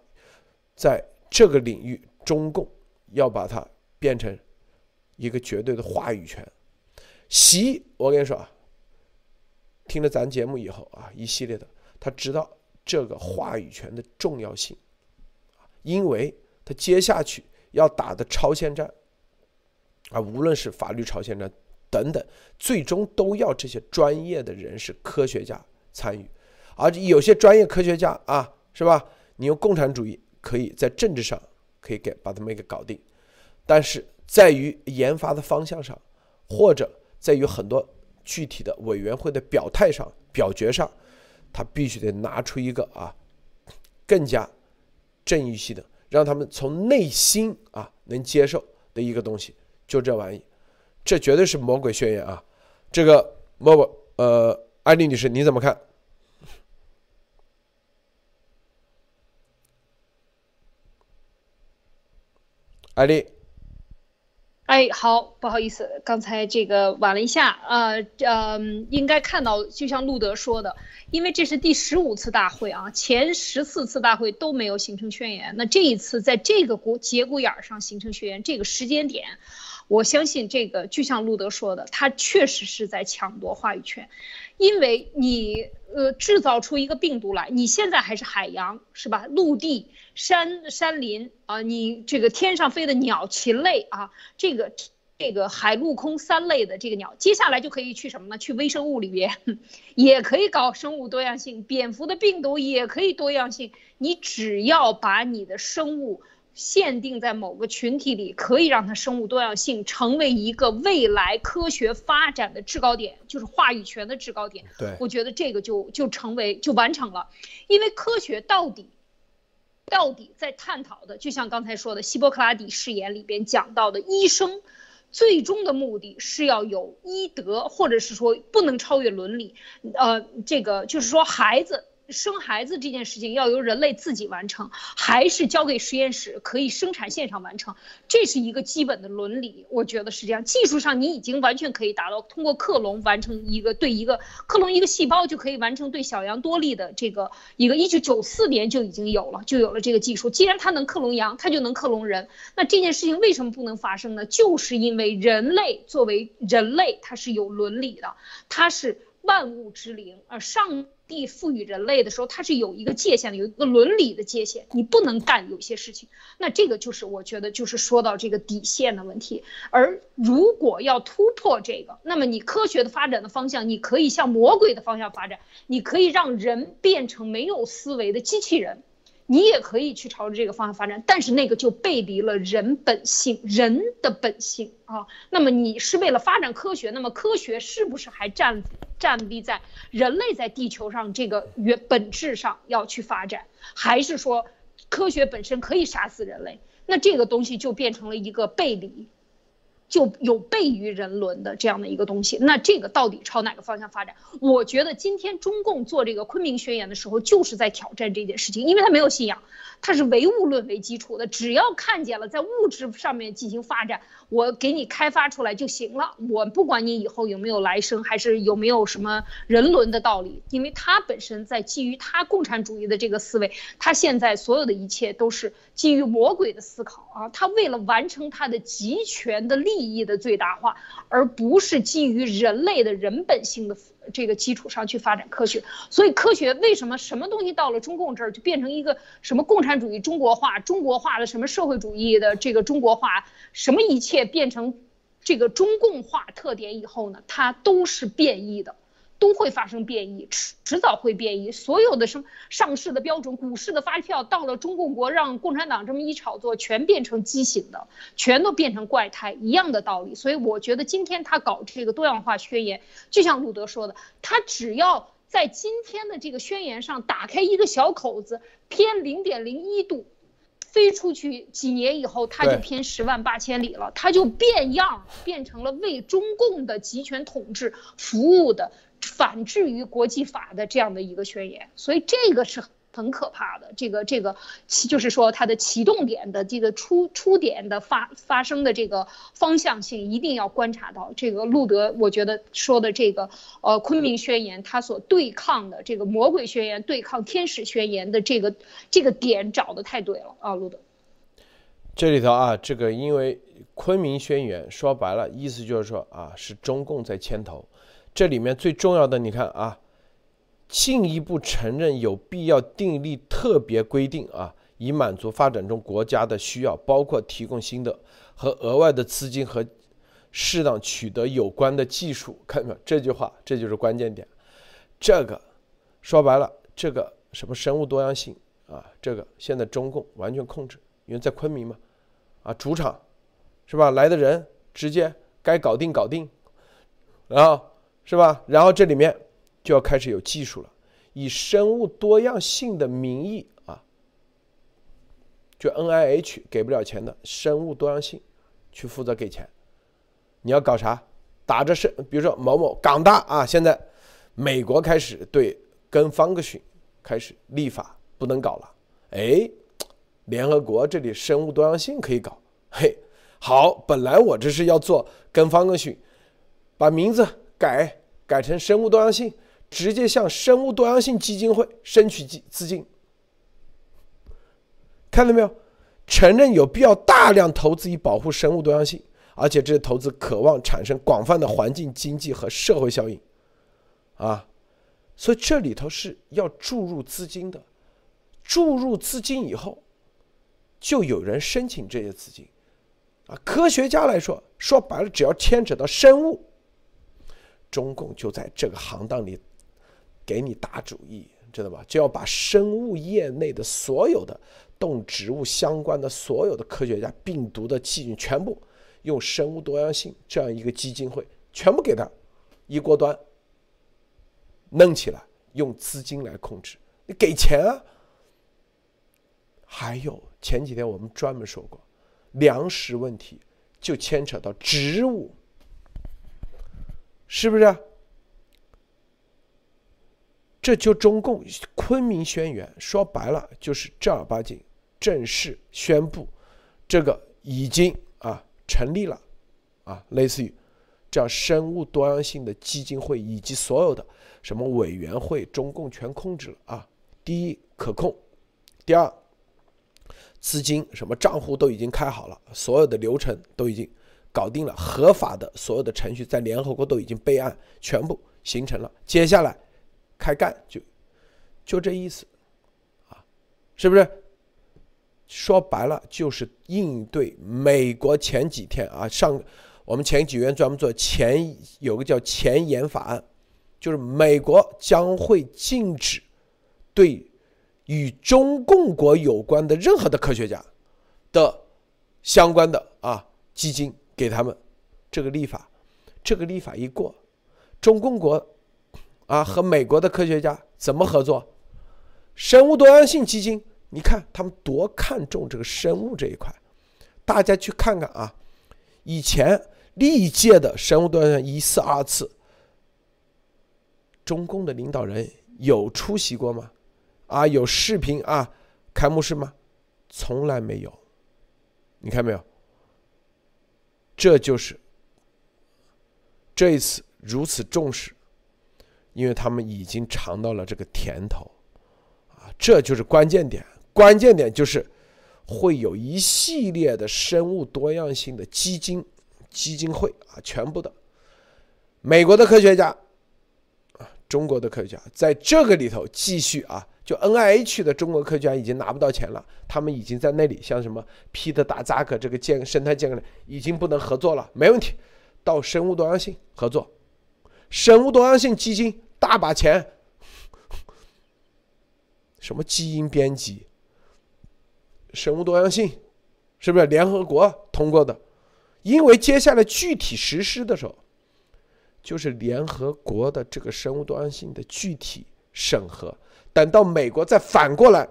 在这个领域，中共要把它变成一个绝对的话语权。习，我跟你说啊，听了咱节目以后啊，一系列的，他知道。这个话语权的重要性，因为他接下去要打的超限战，啊，无论是法律朝鲜战等等，最终都要这些专业的人士、科学家参与，而有些专业科学家啊，是吧？你用共产主义可以在政治上可以给把他们给搞定，但是在于研发的方向上，或者在于很多具体的委员会的表态上、表决上。他必须得拿出一个啊，更加正义系的，让他们从内心啊能接受的一个东西，就这玩意，这绝对是魔鬼宣言啊！这个莫莫，呃，艾丽女士你怎么看？艾丽。哎，好，不好意思，刚才这个晚了一下，呃，嗯，应该看到，就像路德说的，因为这是第十五次大会啊，前十四次大会都没有形成宣言，那这一次在这个骨节骨眼上形成宣言，这个时间点，我相信这个就像路德说的，他确实是在抢夺话语权，因为你呃制造出一个病毒来，你现在还是海洋是吧？陆地。山山林啊，你这个天上飞的鸟禽类啊，这个这个海陆空三类的这个鸟，接下来就可以去什么呢？去微生物里边，也可以搞生物多样性。蝙蝠的病毒也可以多样性。你只要把你的生物限定在某个群体里，可以让它生物多样性成为一个未来科学发展的制高点，就是话语权的制高点。对，我觉得这个就就成为就完成了，因为科学到底。到底在探讨的，就像刚才说的希波克拉底誓言里边讲到的，医生最终的目的是要有医德，或者是说不能超越伦理。呃，这个就是说孩子。生孩子这件事情要由人类自己完成，还是交给实验室可以生产线上完成？这是一个基本的伦理，我觉得是这样。技术上你已经完全可以达到，通过克隆完成一个对一个克隆一个细胞就可以完成对小羊多利的这个一个。一九九四年就已经有了，就有了这个技术。既然它能克隆羊，它就能克隆人。那这件事情为什么不能发生呢？就是因为人类作为人类，它是有伦理的，它是万物之灵，而上。帝赋予人类的时候，它是有一个界限的，有一个伦理的界限，你不能干有些事情。那这个就是我觉得就是说到这个底线的问题。而如果要突破这个，那么你科学的发展的方向，你可以向魔鬼的方向发展，你可以让人变成没有思维的机器人。你也可以去朝着这个方向发展，但是那个就背离了人本性，人的本性啊。那么你是为了发展科学，那么科学是不是还站站立在人类在地球上这个原本质上要去发展，还是说科学本身可以杀死人类？那这个东西就变成了一个背离。就有悖于人伦的这样的一个东西，那这个到底朝哪个方向发展？我觉得今天中共做这个昆明宣言的时候，就是在挑战这件事情，因为他没有信仰。它是唯物论为基础的，只要看见了在物质上面进行发展，我给你开发出来就行了。我不管你以后有没有来生，还是有没有什么人伦的道理，因为它本身在基于它共产主义的这个思维，它现在所有的一切都是基于魔鬼的思考啊。它为了完成它的集权的利益的最大化，而不是基于人类的人本性的。这个基础上去发展科学，所以科学为什么什么东西到了中共这儿就变成一个什么共产主义中国化、中国化的什么社会主义的这个中国化，什么一切变成这个中共化特点以后呢？它都是变异的。都会发生变异，迟迟早会变异。所有的什么上市的标准、股市的发票，到了中共国让共产党这么一炒作，全变成畸形的，全都变成怪胎，一样的道理。所以我觉得今天他搞这个多样化宣言，就像路德说的，他只要在今天的这个宣言上打开一个小口子，偏零点零一度，飞出去几年以后，他就偏十万八千里了，他就变样，变成了为中共的集权统治服务的。反制于国际法的这样的一个宣言，所以这个是很可怕的。这个这个，就是说它的启动点的这个出出点的发发生的这个方向性，一定要观察到。这个路德，我觉得说的这个呃昆明宣言，它所对抗的这个魔鬼宣言，对抗天使宣言的这个这个点找的太对了啊，路德。这里头啊，这个因为昆明宣言说白了，意思就是说啊，是中共在牵头。这里面最重要的，你看啊，进一步承认有必要订立特别规定啊，以满足发展中国家的需要，包括提供新的和额外的资金和适当取得有关的技术。看到没有？这句话，这就是关键点。这个说白了，这个什么生物多样性啊，这个现在中共完全控制，因为在昆明嘛，啊，主场是吧？来的人直接该搞定搞定，然后。是吧？然后这里面就要开始有技术了，以生物多样性的名义啊，就 N I H 给不了钱的生物多样性去负责给钱。你要搞啥？打着是，比如说某某港大啊，现在美国开始对跟方克逊开始立法，不能搞了。哎，联合国这里生物多样性可以搞。嘿，好，本来我这是要做跟方克逊，把名字。改改成生物多样性，直接向生物多样性基金会申取资资金，看到没有？承认有必要大量投资以保护生物多样性，而且这些投资渴望产生广泛的环境、经济和社会效应，啊，所以这里头是要注入资金的，注入资金以后，就有人申请这些资金，啊，科学家来说，说白了，只要牵扯到生物。中共就在这个行当里给你打主意，知道吧？就要把生物业内的所有的动植物相关的所有的科学家、病毒的细菌全部用生物多样性这样一个基金会全部给他一锅端弄起来，用资金来控制，你给钱啊！还有前几天我们专门说过，粮食问题就牵扯到植物，是不是？这就中共昆明宣言说白了就是正儿八经正式宣布，这个已经啊成立了，啊类似于这样生物多样性的基金会以及所有的什么委员会，中共全控制了啊。第一可控，第二资金什么账户都已经开好了，所有的流程都已经搞定了，合法的所有的程序在联合国都已经备案，全部形成了。接下来。开干就就这意思，啊，是不是？说白了就是应对美国前几天啊，上我们前几天专门做前有个叫前沿法案，就是美国将会禁止对与中共国有关的任何的科学家的相关的啊基金给他们这个立法，这个立法一过，中共国。啊，和美国的科学家怎么合作？生物多样性基金，你看他们多看重这个生物这一块。大家去看看啊，以前历届的生物多样性一次、二次，中共的领导人有出席过吗？啊，有视频啊，开幕式吗？从来没有。你看没有？这就是这一次如此重视。因为他们已经尝到了这个甜头，啊，这就是关键点。关键点就是会有一系列的生物多样性的基金基金会啊，全部的美国的科学家啊，中国的科学家在这个里头继续啊，就 N I H 的中国科学家已经拿不到钱了，他们已经在那里像什么皮特达扎克这个建生态建已经不能合作了，没问题，到生物多样性合作。生物多样性基金大把钱，什么基因编辑、生物多样性，是不是联合国通过的？因为接下来具体实施的时候，就是联合国的这个生物多样性的具体审核。等到美国再反过来，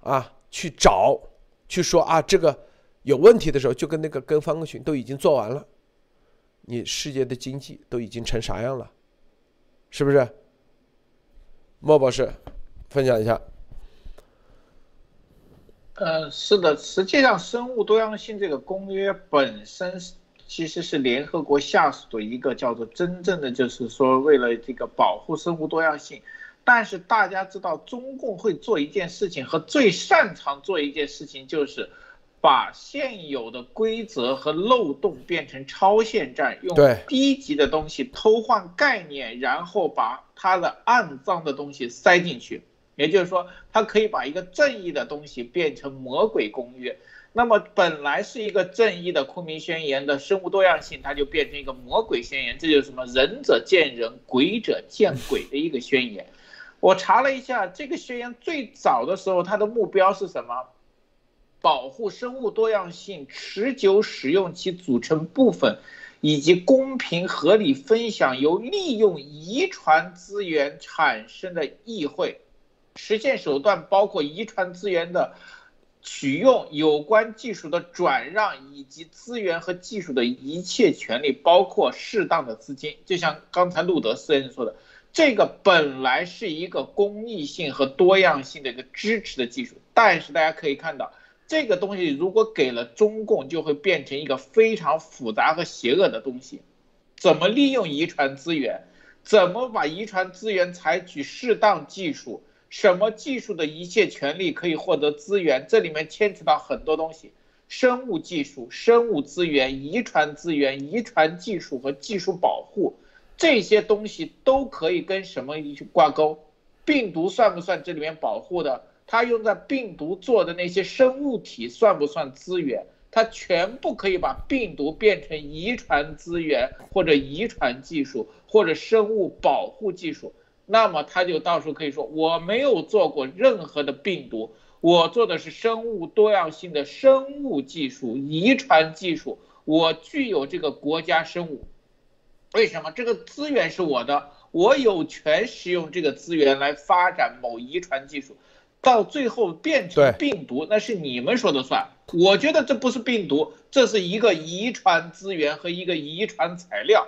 啊，去找去说啊这个有问题的时候，就跟那个跟方克群都已经做完了。你世界的经济都已经成啥样了，是不是？莫博士，分享一下。呃，是的，实际上生物多样性这个公约本身其实是联合国下属的一个叫做真正的，就是说为了这个保护生物多样性。但是大家知道，中共会做一件事情和最擅长做一件事情就是。把现有的规则和漏洞变成超限战，用低级的东西偷换概念，然后把它的暗脏的东西塞进去。也就是说，它可以把一个正义的东西变成魔鬼公约。那么，本来是一个正义的昆明宣言的生物多样性，它就变成一个魔鬼宣言。这就是什么？仁者见仁，鬼者见鬼的一个宣言。我查了一下，这个宣言最早的时候，它的目标是什么？保护生物多样性，持久使用其组成部分，以及公平合理分享由利用遗传资源产生的议会，实现手段包括遗传资源的取用、有关技术的转让以及资源和技术的一切权利，包括适当的资金。就像刚才路德斯先生说的，这个本来是一个公益性和多样性的一个支持的技术，但是大家可以看到。这个东西如果给了中共，就会变成一个非常复杂和邪恶的东西。怎么利用遗传资源？怎么把遗传资源采取适当技术？什么技术的一切权利可以获得资源？这里面牵扯到很多东西：生物技术、生物资源、遗传资源、遗传技术和技术保护，这些东西都可以跟什么挂钩？病毒算不算这里面保护的？它用在病毒做的那些生物体算不算资源？它全部可以把病毒变成遗传资源，或者遗传技术，或者生物保护技术。那么它就到时候可以说，我没有做过任何的病毒，我做的是生物多样性的生物技术、遗传技术。我具有这个国家生物，为什么？这个资源是我的，我有权使用这个资源来发展某遗传技术。到最后变成病毒，那是你们说的算，我觉得这不是病毒，这是一个遗传资源和一个遗传材料。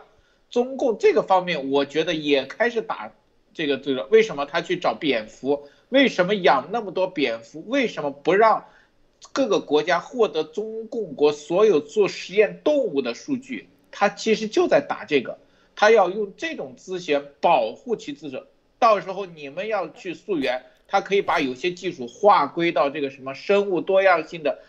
中共这个方面，我觉得也开始打这个这个。为什么他去找蝙蝠？为什么养那么多蝙蝠？为什么不让各个国家获得中共国所有做实验动物的数据？他其实就在打这个，他要用这种资源保护其自身。到时候你们要去溯源，他可以把有些技术划归到这个什么生物多样性的。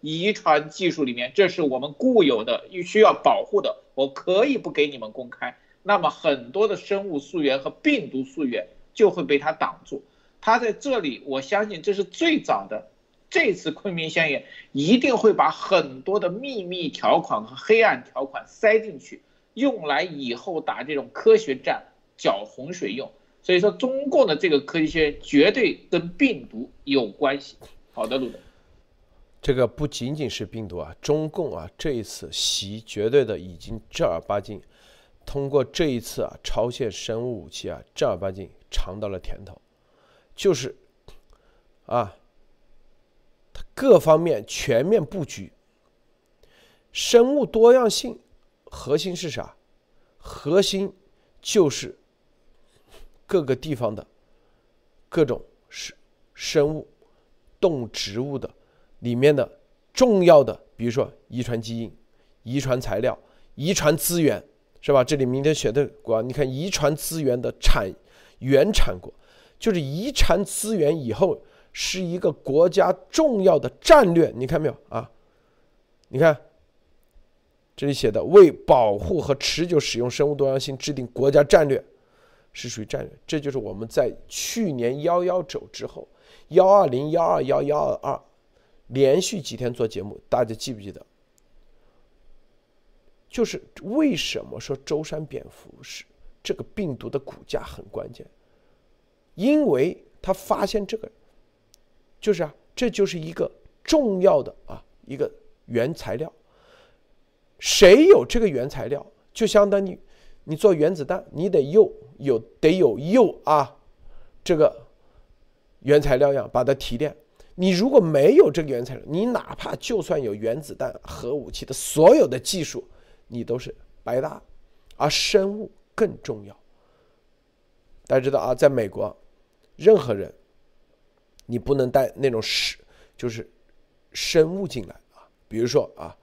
遗传技术里面，这是我们固有的，需要保护的。我可以不给你们公开，那么很多的生物溯源和病毒溯源就会被他挡住。他在这里，我相信这是最早的。这次昆明宣言一定会把很多的秘密条款和黑暗条款塞进去，用来以后打这种科学战、搅洪水用。所以说，中共的这个科学绝对跟病毒有关系。好的，路德。这个不仅仅是病毒啊，中共啊这一次袭绝对的已经正儿八经，通过这一次啊超限生物武器啊正儿八经尝到了甜头，就是啊，各方面全面布局，生物多样性核心是啥？核心就是各个地方的各种生生物、动植物的。里面的重要的，比如说遗传基因、遗传材料、遗传资源，是吧？这里明天写的国，你看遗传资源的产原产国，就是遗传资源以后是一个国家重要的战略，你看没有啊？你看这里写的，为保护和持久使用生物多样性制定国家战略，是属于战略。这就是我们在去年幺幺九之后，幺二零、幺二幺、幺二二。连续几天做节目，大家记不记得？就是为什么说舟山蝙蝠是这个病毒的骨架很关键？因为他发现这个，就是啊，这就是一个重要的啊一个原材料。谁有这个原材料，就相当于你做原子弹，你得有有得有铀啊这个原材料样把它提炼。你如果没有这个原材料，你哪怕就算有原子弹、核武器的所有的技术，你都是白搭。而生物更重要。大家知道啊，在美国，任何人你不能带那种是就是生物进来啊，比如说啊，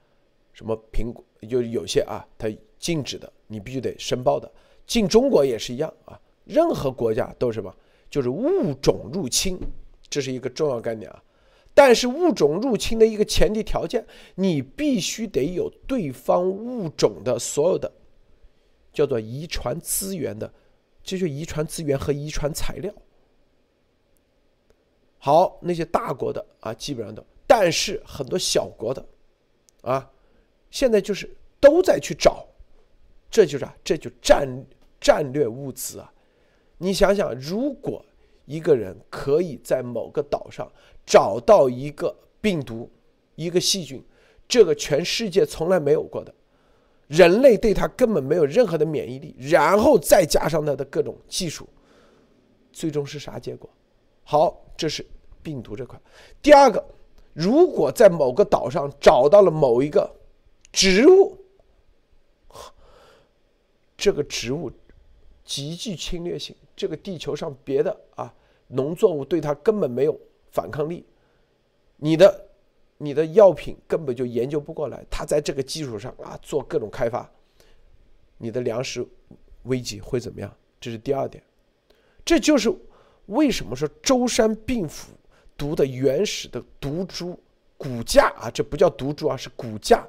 什么苹果，就有些啊，它禁止的，你必须得申报的。进中国也是一样啊，任何国家都是什么，就是物种入侵。这是一个重要概念啊，但是物种入侵的一个前提条件，你必须得有对方物种的所有的叫做遗传资源的，这就遗传资源和遗传材料。好，那些大国的啊，基本上都，但是很多小国的啊，现在就是都在去找，这就是啊，这就战战略物资啊，你想想，如果。一个人可以在某个岛上找到一个病毒、一个细菌，这个全世界从来没有过的，人类对它根本没有任何的免疫力，然后再加上它的各种技术，最终是啥结果？好，这是病毒这块。第二个，如果在某个岛上找到了某一个植物，这个植物极具侵略性，这个地球上别的啊。农作物对它根本没有反抗力，你的你的药品根本就研究不过来，它在这个基础上啊做各种开发，你的粮食危机会怎么样？这是第二点，这就是为什么说舟山病蝠毒的原始的毒株骨架啊，这不叫毒株啊，是骨架，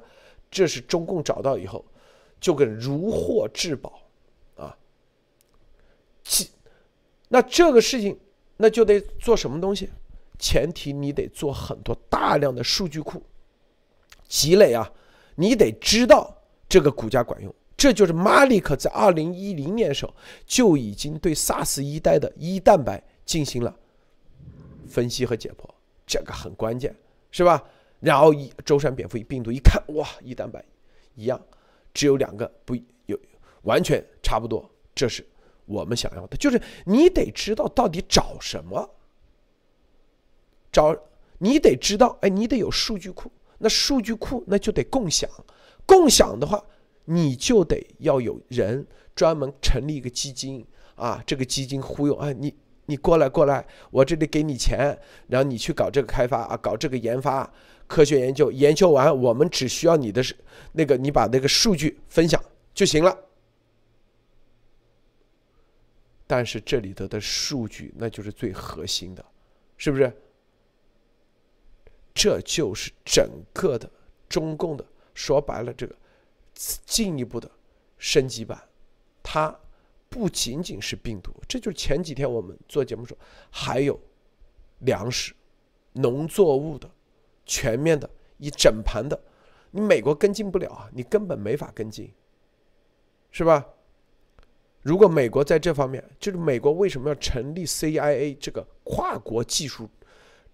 这是中共找到以后就跟如获至宝啊，其那这个事情。那就得做什么东西？前提你得做很多大量的数据库积累啊，你得知道这个骨架管用。这就是马利克在二零一零年的时候就已经对 SARS 一代的一蛋白进行了分析和解剖，这个很关键，是吧？然后一舟山蝙蝠一病毒一看，哇，一蛋白一样，只有两个不有完全差不多，这是。我们想要的就是你得知道到底找什么，找你得知道，哎，你得有数据库，那数据库那就得共享，共享的话，你就得要有人专门成立一个基金啊，这个基金忽悠，哎，你你过来过来，我这里给你钱，然后你去搞这个开发啊，搞这个研发，科学研究，研究完我们只需要你的那个，你把那个数据分享就行了。但是这里头的数据那就是最核心的，是不是？这就是整个的中共的说白了，这个进一步的升级版，它不仅仅是病毒，这就是前几天我们做节目说，还有粮食、农作物的全面的一整盘的，你美国跟进不了啊，你根本没法跟进，是吧？如果美国在这方面，就是美国为什么要成立 CIA 这个跨国技术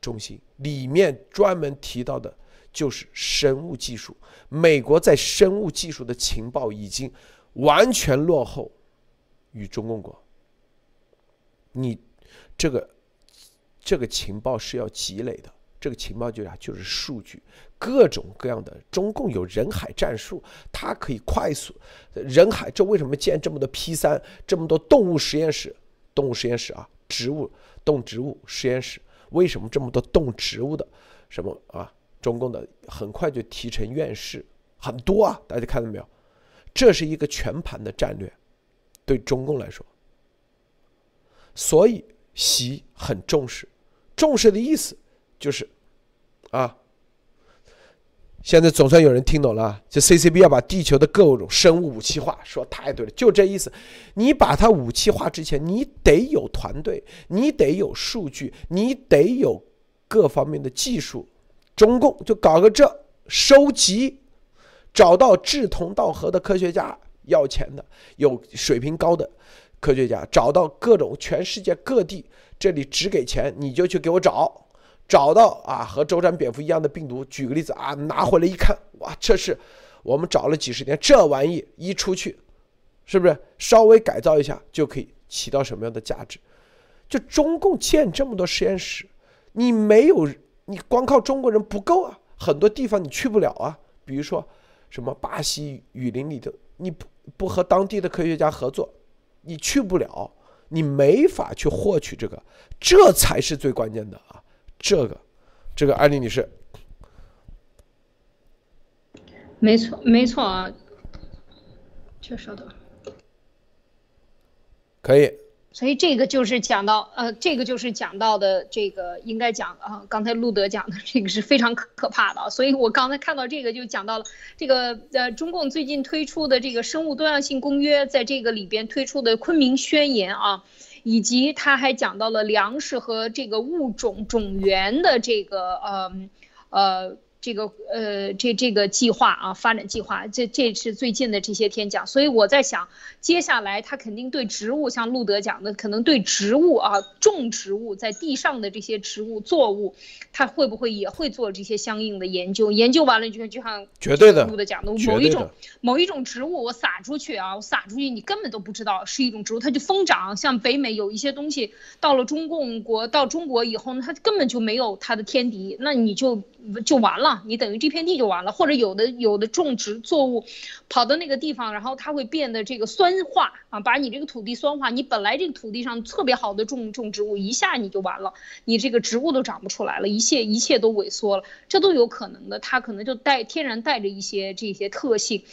中心？里面专门提到的就是生物技术。美国在生物技术的情报已经完全落后与中共国。你这个这个情报是要积累的。这个情报就啊，就是数据，各种各样的。中共有人海战术，它可以快速人海。这为什么建这么多 P 三，这么多动物实验室？动物实验室啊，植物动植物实验室，为什么这么多动植物的什么啊？中共的很快就提成院士，很多啊，大家看到没有？这是一个全盘的战略，对中共来说，所以习很重视，重视的意思。就是，啊，现在总算有人听懂了。就 CCB 要把地球的各种生物武器化，说太对了，就这意思。你把它武器化之前，你得有团队，你得有数据，你得有各方面的技术。中共就搞个这，收集，找到志同道合的科学家，要钱的，有水平高的科学家，找到各种全世界各地，这里只给钱，你就去给我找。找到啊，和周战蝙蝠一样的病毒，举个例子啊，拿回来一看，哇，这是我们找了几十年，这玩意一出去，是不是稍微改造一下就可以起到什么样的价值？就中共建这么多实验室，你没有，你光靠中国人不够啊，很多地方你去不了啊，比如说什么巴西雨林里头，你不不和当地的科学家合作，你去不了，你没法去获取这个，这才是最关键的啊。这个，这个安利女士，没错，没错啊，确实的，可以。所以这个就是讲到，呃，这个就是讲到的这个应该讲啊，刚才路德讲的这个是非常可可怕的。所以我刚才看到这个就讲到了这个，呃，中共最近推出的这个生物多样性公约，在这个里边推出的昆明宣言啊。以及他还讲到了粮食和这个物种种源的这个呃呃。这个呃，这这个计划啊，发展计划，这这是最近的这些天讲，所以我在想，接下来他肯定对植物，像路德讲的，可能对植物啊，种植物在地上的这些植物作物，他会不会也会做这些相应的研究？研究完了就就像绝对的路德讲的，某一种某一种植物，我撒出去啊，我撒出去，你根本都不知道是一种植物，它就疯长。像北美有一些东西，到了中共国到中国以后呢，它根本就没有它的天敌，那你就就完了。你等于这片地就完了，或者有的有的种植作物，跑到那个地方，然后它会变得这个酸化啊，把你这个土地酸化。你本来这个土地上特别好的种种植物，一下你就完了，你这个植物都长不出来了，一切一切都萎缩了，这都有可能的。它可能就带天然带着一些这些特性。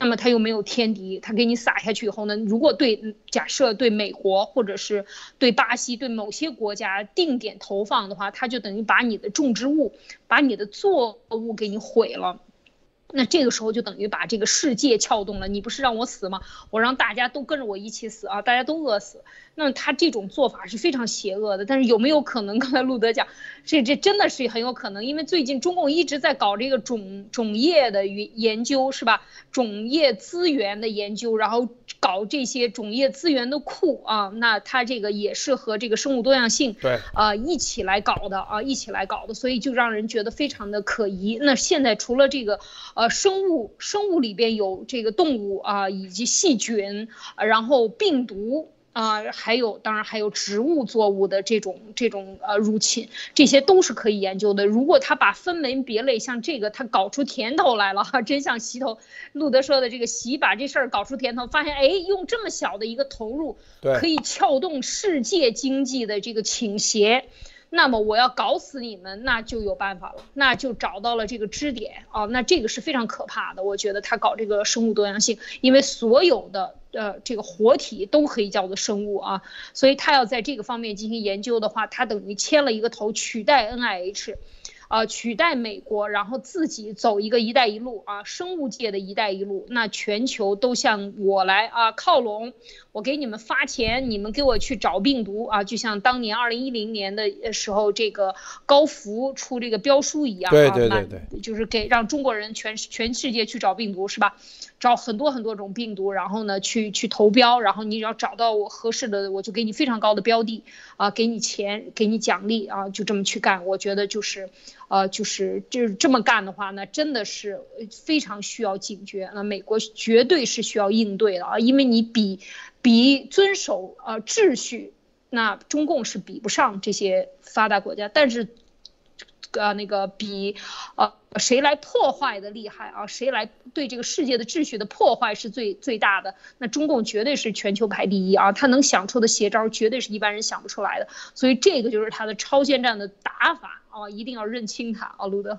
那么它又没有天敌，它给你撒下去以后呢？如果对假设对美国或者是对巴西对某些国家定点投放的话，它就等于把你的种植物、把你的作物给你毁了。那这个时候就等于把这个世界撬动了。你不是让我死吗？我让大家都跟着我一起死啊！大家都饿死。那他这种做法是非常邪恶的。但是有没有可能？刚才路德讲，这这真的是很有可能，因为最近中共一直在搞这个种种业的研研究，是吧？种业资源的研究，然后搞这些种业资源的库啊。那他这个也是和这个生物多样性对啊一起来搞的啊，一起来搞的，所以就让人觉得非常的可疑。那现在除了这个。呃，生物生物里边有这个动物啊，以及细菌，然后病毒啊，还有当然还有植物作物的这种这种呃入侵，这些都是可以研究的。如果他把分门别类，像这个他搞出甜头来了，哈，真像洗头，路德说的这个洗把这事儿搞出甜头，发现哎，用这么小的一个投入，可以撬动世界经济的这个倾斜。那么我要搞死你们，那就有办法了，那就找到了这个支点啊，那这个是非常可怕的。我觉得他搞这个生物多样性，因为所有的呃这个活体都可以叫做生物啊，所以他要在这个方面进行研究的话，他等于牵了一个头取代 NIH。啊，取代美国，然后自己走一个“一带一路”啊，生物界的一带一路，那全球都向我来啊靠拢，我给你们发钱，你们给我去找病毒啊，就像当年二零一零年的时候，这个高福出这个标书一样，对对对对，就是给让中国人全全世界去找病毒是吧？找很多很多种病毒，然后呢去去投标，然后你只要找到我合适的，我就给你非常高的标的啊，给你钱，给你奖励啊，就这么去干，我觉得就是。呃，就是就是这么干的话，那真的是非常需要警觉。那美国绝对是需要应对的啊，因为你比比遵守呃秩序，那中共是比不上这些发达国家。但是，呃，那个比呃谁来破坏的厉害啊？谁来对这个世界的秩序的破坏是最最大的？那中共绝对是全球排第一啊！他能想出的邪招，绝对是一般人想不出来的。所以这个就是他的超限战的打法。哦，一定要认清它啊，路德。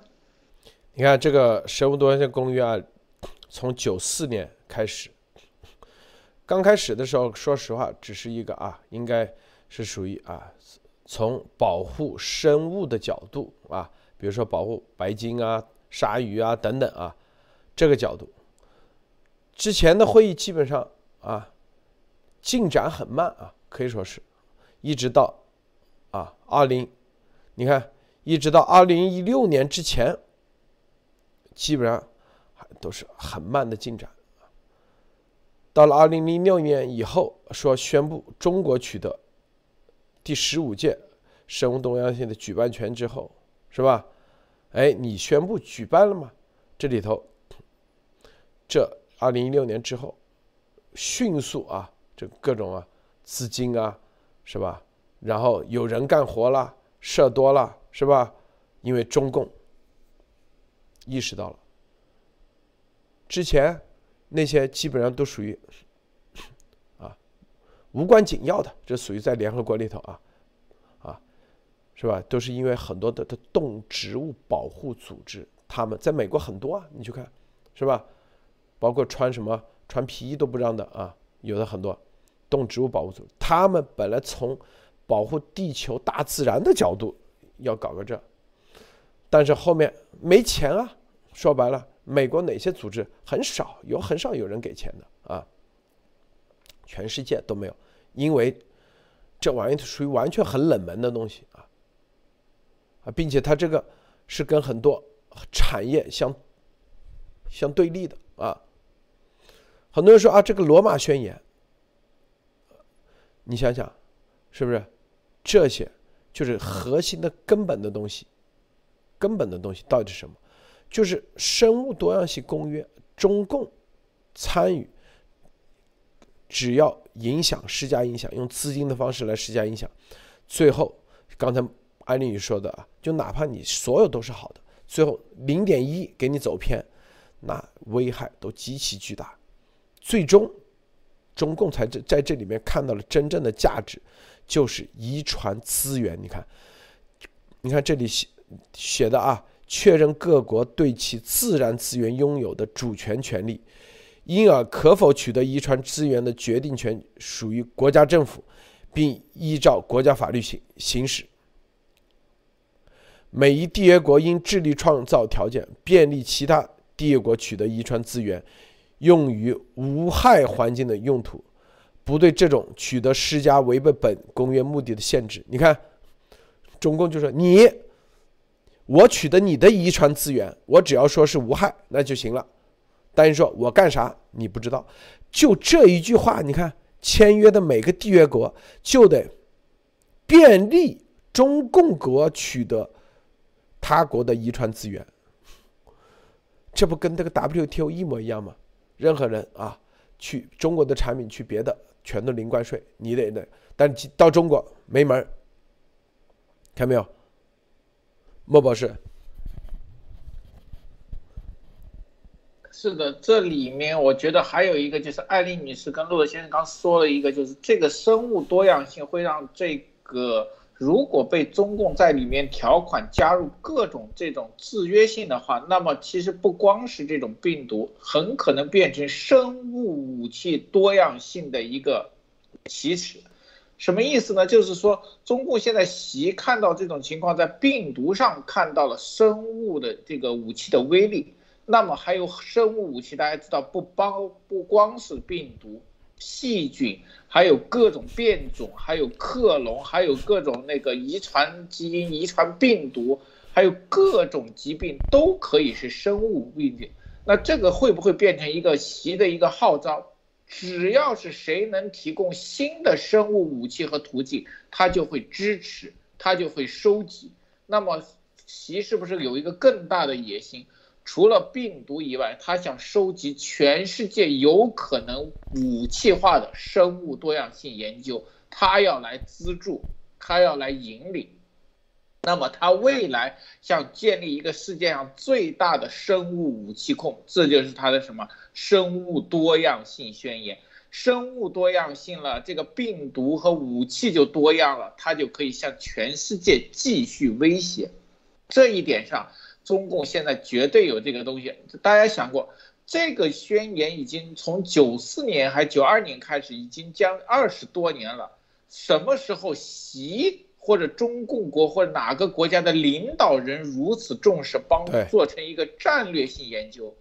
你看这个《生物多样性公约》啊，从九四年开始，刚开始的时候，说实话，只是一个啊，应该是属于啊，从保护生物的角度啊，比如说保护白鲸啊、鲨鱼啊等等啊，这个角度。之前的会议基本上啊，进展很慢啊，可以说是，一直到啊二零，你看。一直到二零一六年之前，基本上还都是很慢的进展。到了二零零六年以后，说宣布中国取得第十五届生物多样性的举办权之后，是吧？哎，你宣布举办了吗？这里头，这二零一六年之后，迅速啊，这各种啊资金啊，是吧？然后有人干活了，事多了。是吧？因为中共意识到了，之前那些基本上都属于啊无关紧要的，这属于在联合国里头啊啊，是吧？都是因为很多的的动植物保护组织，他们在美国很多啊，你去看，是吧？包括穿什么穿皮衣都不让的啊，有的很多动植物保护组，他们本来从保护地球大自然的角度。要搞个这，但是后面没钱啊！说白了，美国哪些组织很少有很少有人给钱的啊？全世界都没有，因为这玩意属于完全很冷门的东西啊啊，并且它这个是跟很多产业相相对立的啊。很多人说啊，这个罗马宣言，你想想，是不是这些？就是核心的根本的东西，根本的东西到底是什么？就是生物多样性公约，中共参与，只要影响施加影响，用资金的方式来施加影响，最后刚才安利宇说的啊，就哪怕你所有都是好的，最后零点一给你走偏，那危害都极其巨大，最终中共才这在这里面看到了真正的价值。就是遗传资源，你看，你看这里写写的啊，确认各国对其自然资源拥有的主权权利，因而可否取得遗传资源的决定权属于国家政府，并依照国家法律行行使。每一缔约国应致力创造条件，便利其他缔约国取得遗传资源，用于无害环境的用途。不对这种取得施加违背本公约目的的限制，你看，中共就说你，我取得你的遗传资源，我只要说是无害那就行了。但是说我干啥你不知道，就这一句话，你看签约的每个缔约国就得便利中共国取得他国的遗传资源，这不跟这个 WTO 一模一样吗？任何人啊。去中国的产品去别的全都零关税，你得那，但到中国没门看没有？莫博士。是的，这里面我觉得还有一个就是艾丽女士跟陆德先生刚说了一个，就是这个生物多样性会让这个如果被中共在里面条款加入各种这种制约性的话，那么其实不光是这种病毒，很可能变成生物武器多样性的一个奇耻。什么意思呢？就是说中共现在习看到这种情况，在病毒上看到了生物的这个武器的威力。那么还有生物武器，大家知道不包不光是病毒、细菌，还有各种变种，还有克隆，还有各种那个遗传基因、遗传病毒，还有各种疾病都可以是生物病菌。那这个会不会变成一个习的一个号召？只要是谁能提供新的生物武器和途径，他就会支持，他就会收集。那么习是不是有一个更大的野心？除了病毒以外，他想收集全世界有可能武器化的生物多样性研究，他要来资助，他要来引领。那么他未来想建立一个世界上最大的生物武器库，这就是他的什么生物多样性宣言。生物多样性了，这个病毒和武器就多样了，他就可以向全世界继续威胁。这一点上。中共现在绝对有这个东西，大家想过，这个宣言已经从九四年还九二年开始，已经将二十多年了。什么时候习或者中共国或者哪个国家的领导人如此重视帮做成一个战略性研究？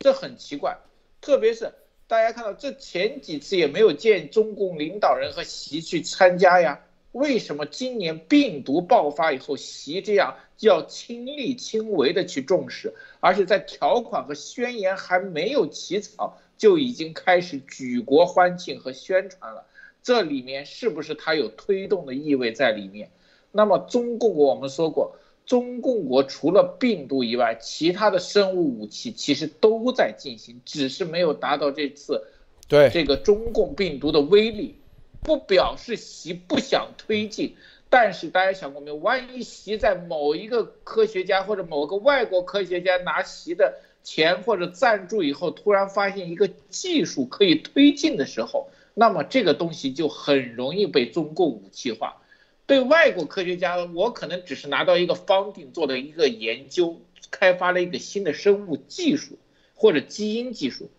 这很奇怪，特别是大家看到这前几次也没有见中共领导人和习去参加呀。为什么今年病毒爆发以后，习这样要亲力亲为的去重视，而且在条款和宣言还没有起草，就已经开始举国欢庆和宣传了？这里面是不是它有推动的意味在里面？那么中共国我们说过，中共国除了病毒以外，其他的生物武器其实都在进行，只是没有达到这次对这个中共病毒的威力。不表示习不想推进，但是大家想过没有？万一习在某一个科学家或者某个外国科学家拿习的钱或者赞助以后，突然发现一个技术可以推进的时候，那么这个东西就很容易被中共武器化。对外国科学家，我可能只是拿到一个方定做的一个研究，开发了一个新的生物技术或者基因技术。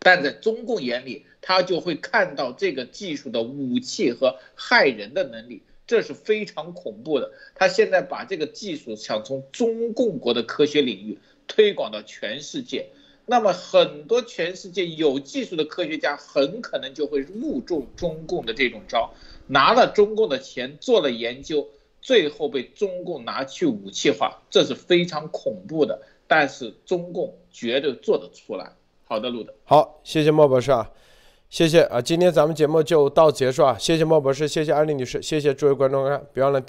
但在中共眼里，他就会看到这个技术的武器和害人的能力，这是非常恐怖的。他现在把这个技术想从中共国的科学领域推广到全世界，那么很多全世界有技术的科学家很可能就会误中中共的这种招，拿了中共的钱做了研究，最后被中共拿去武器化，这是非常恐怖的。但是中共绝对做得出来。好的，录的好，谢谢莫博士啊，谢谢啊，今天咱们节目就到结束啊，谢谢莫博士，谢谢安丽女士，谢谢诸位观众，别忘了点。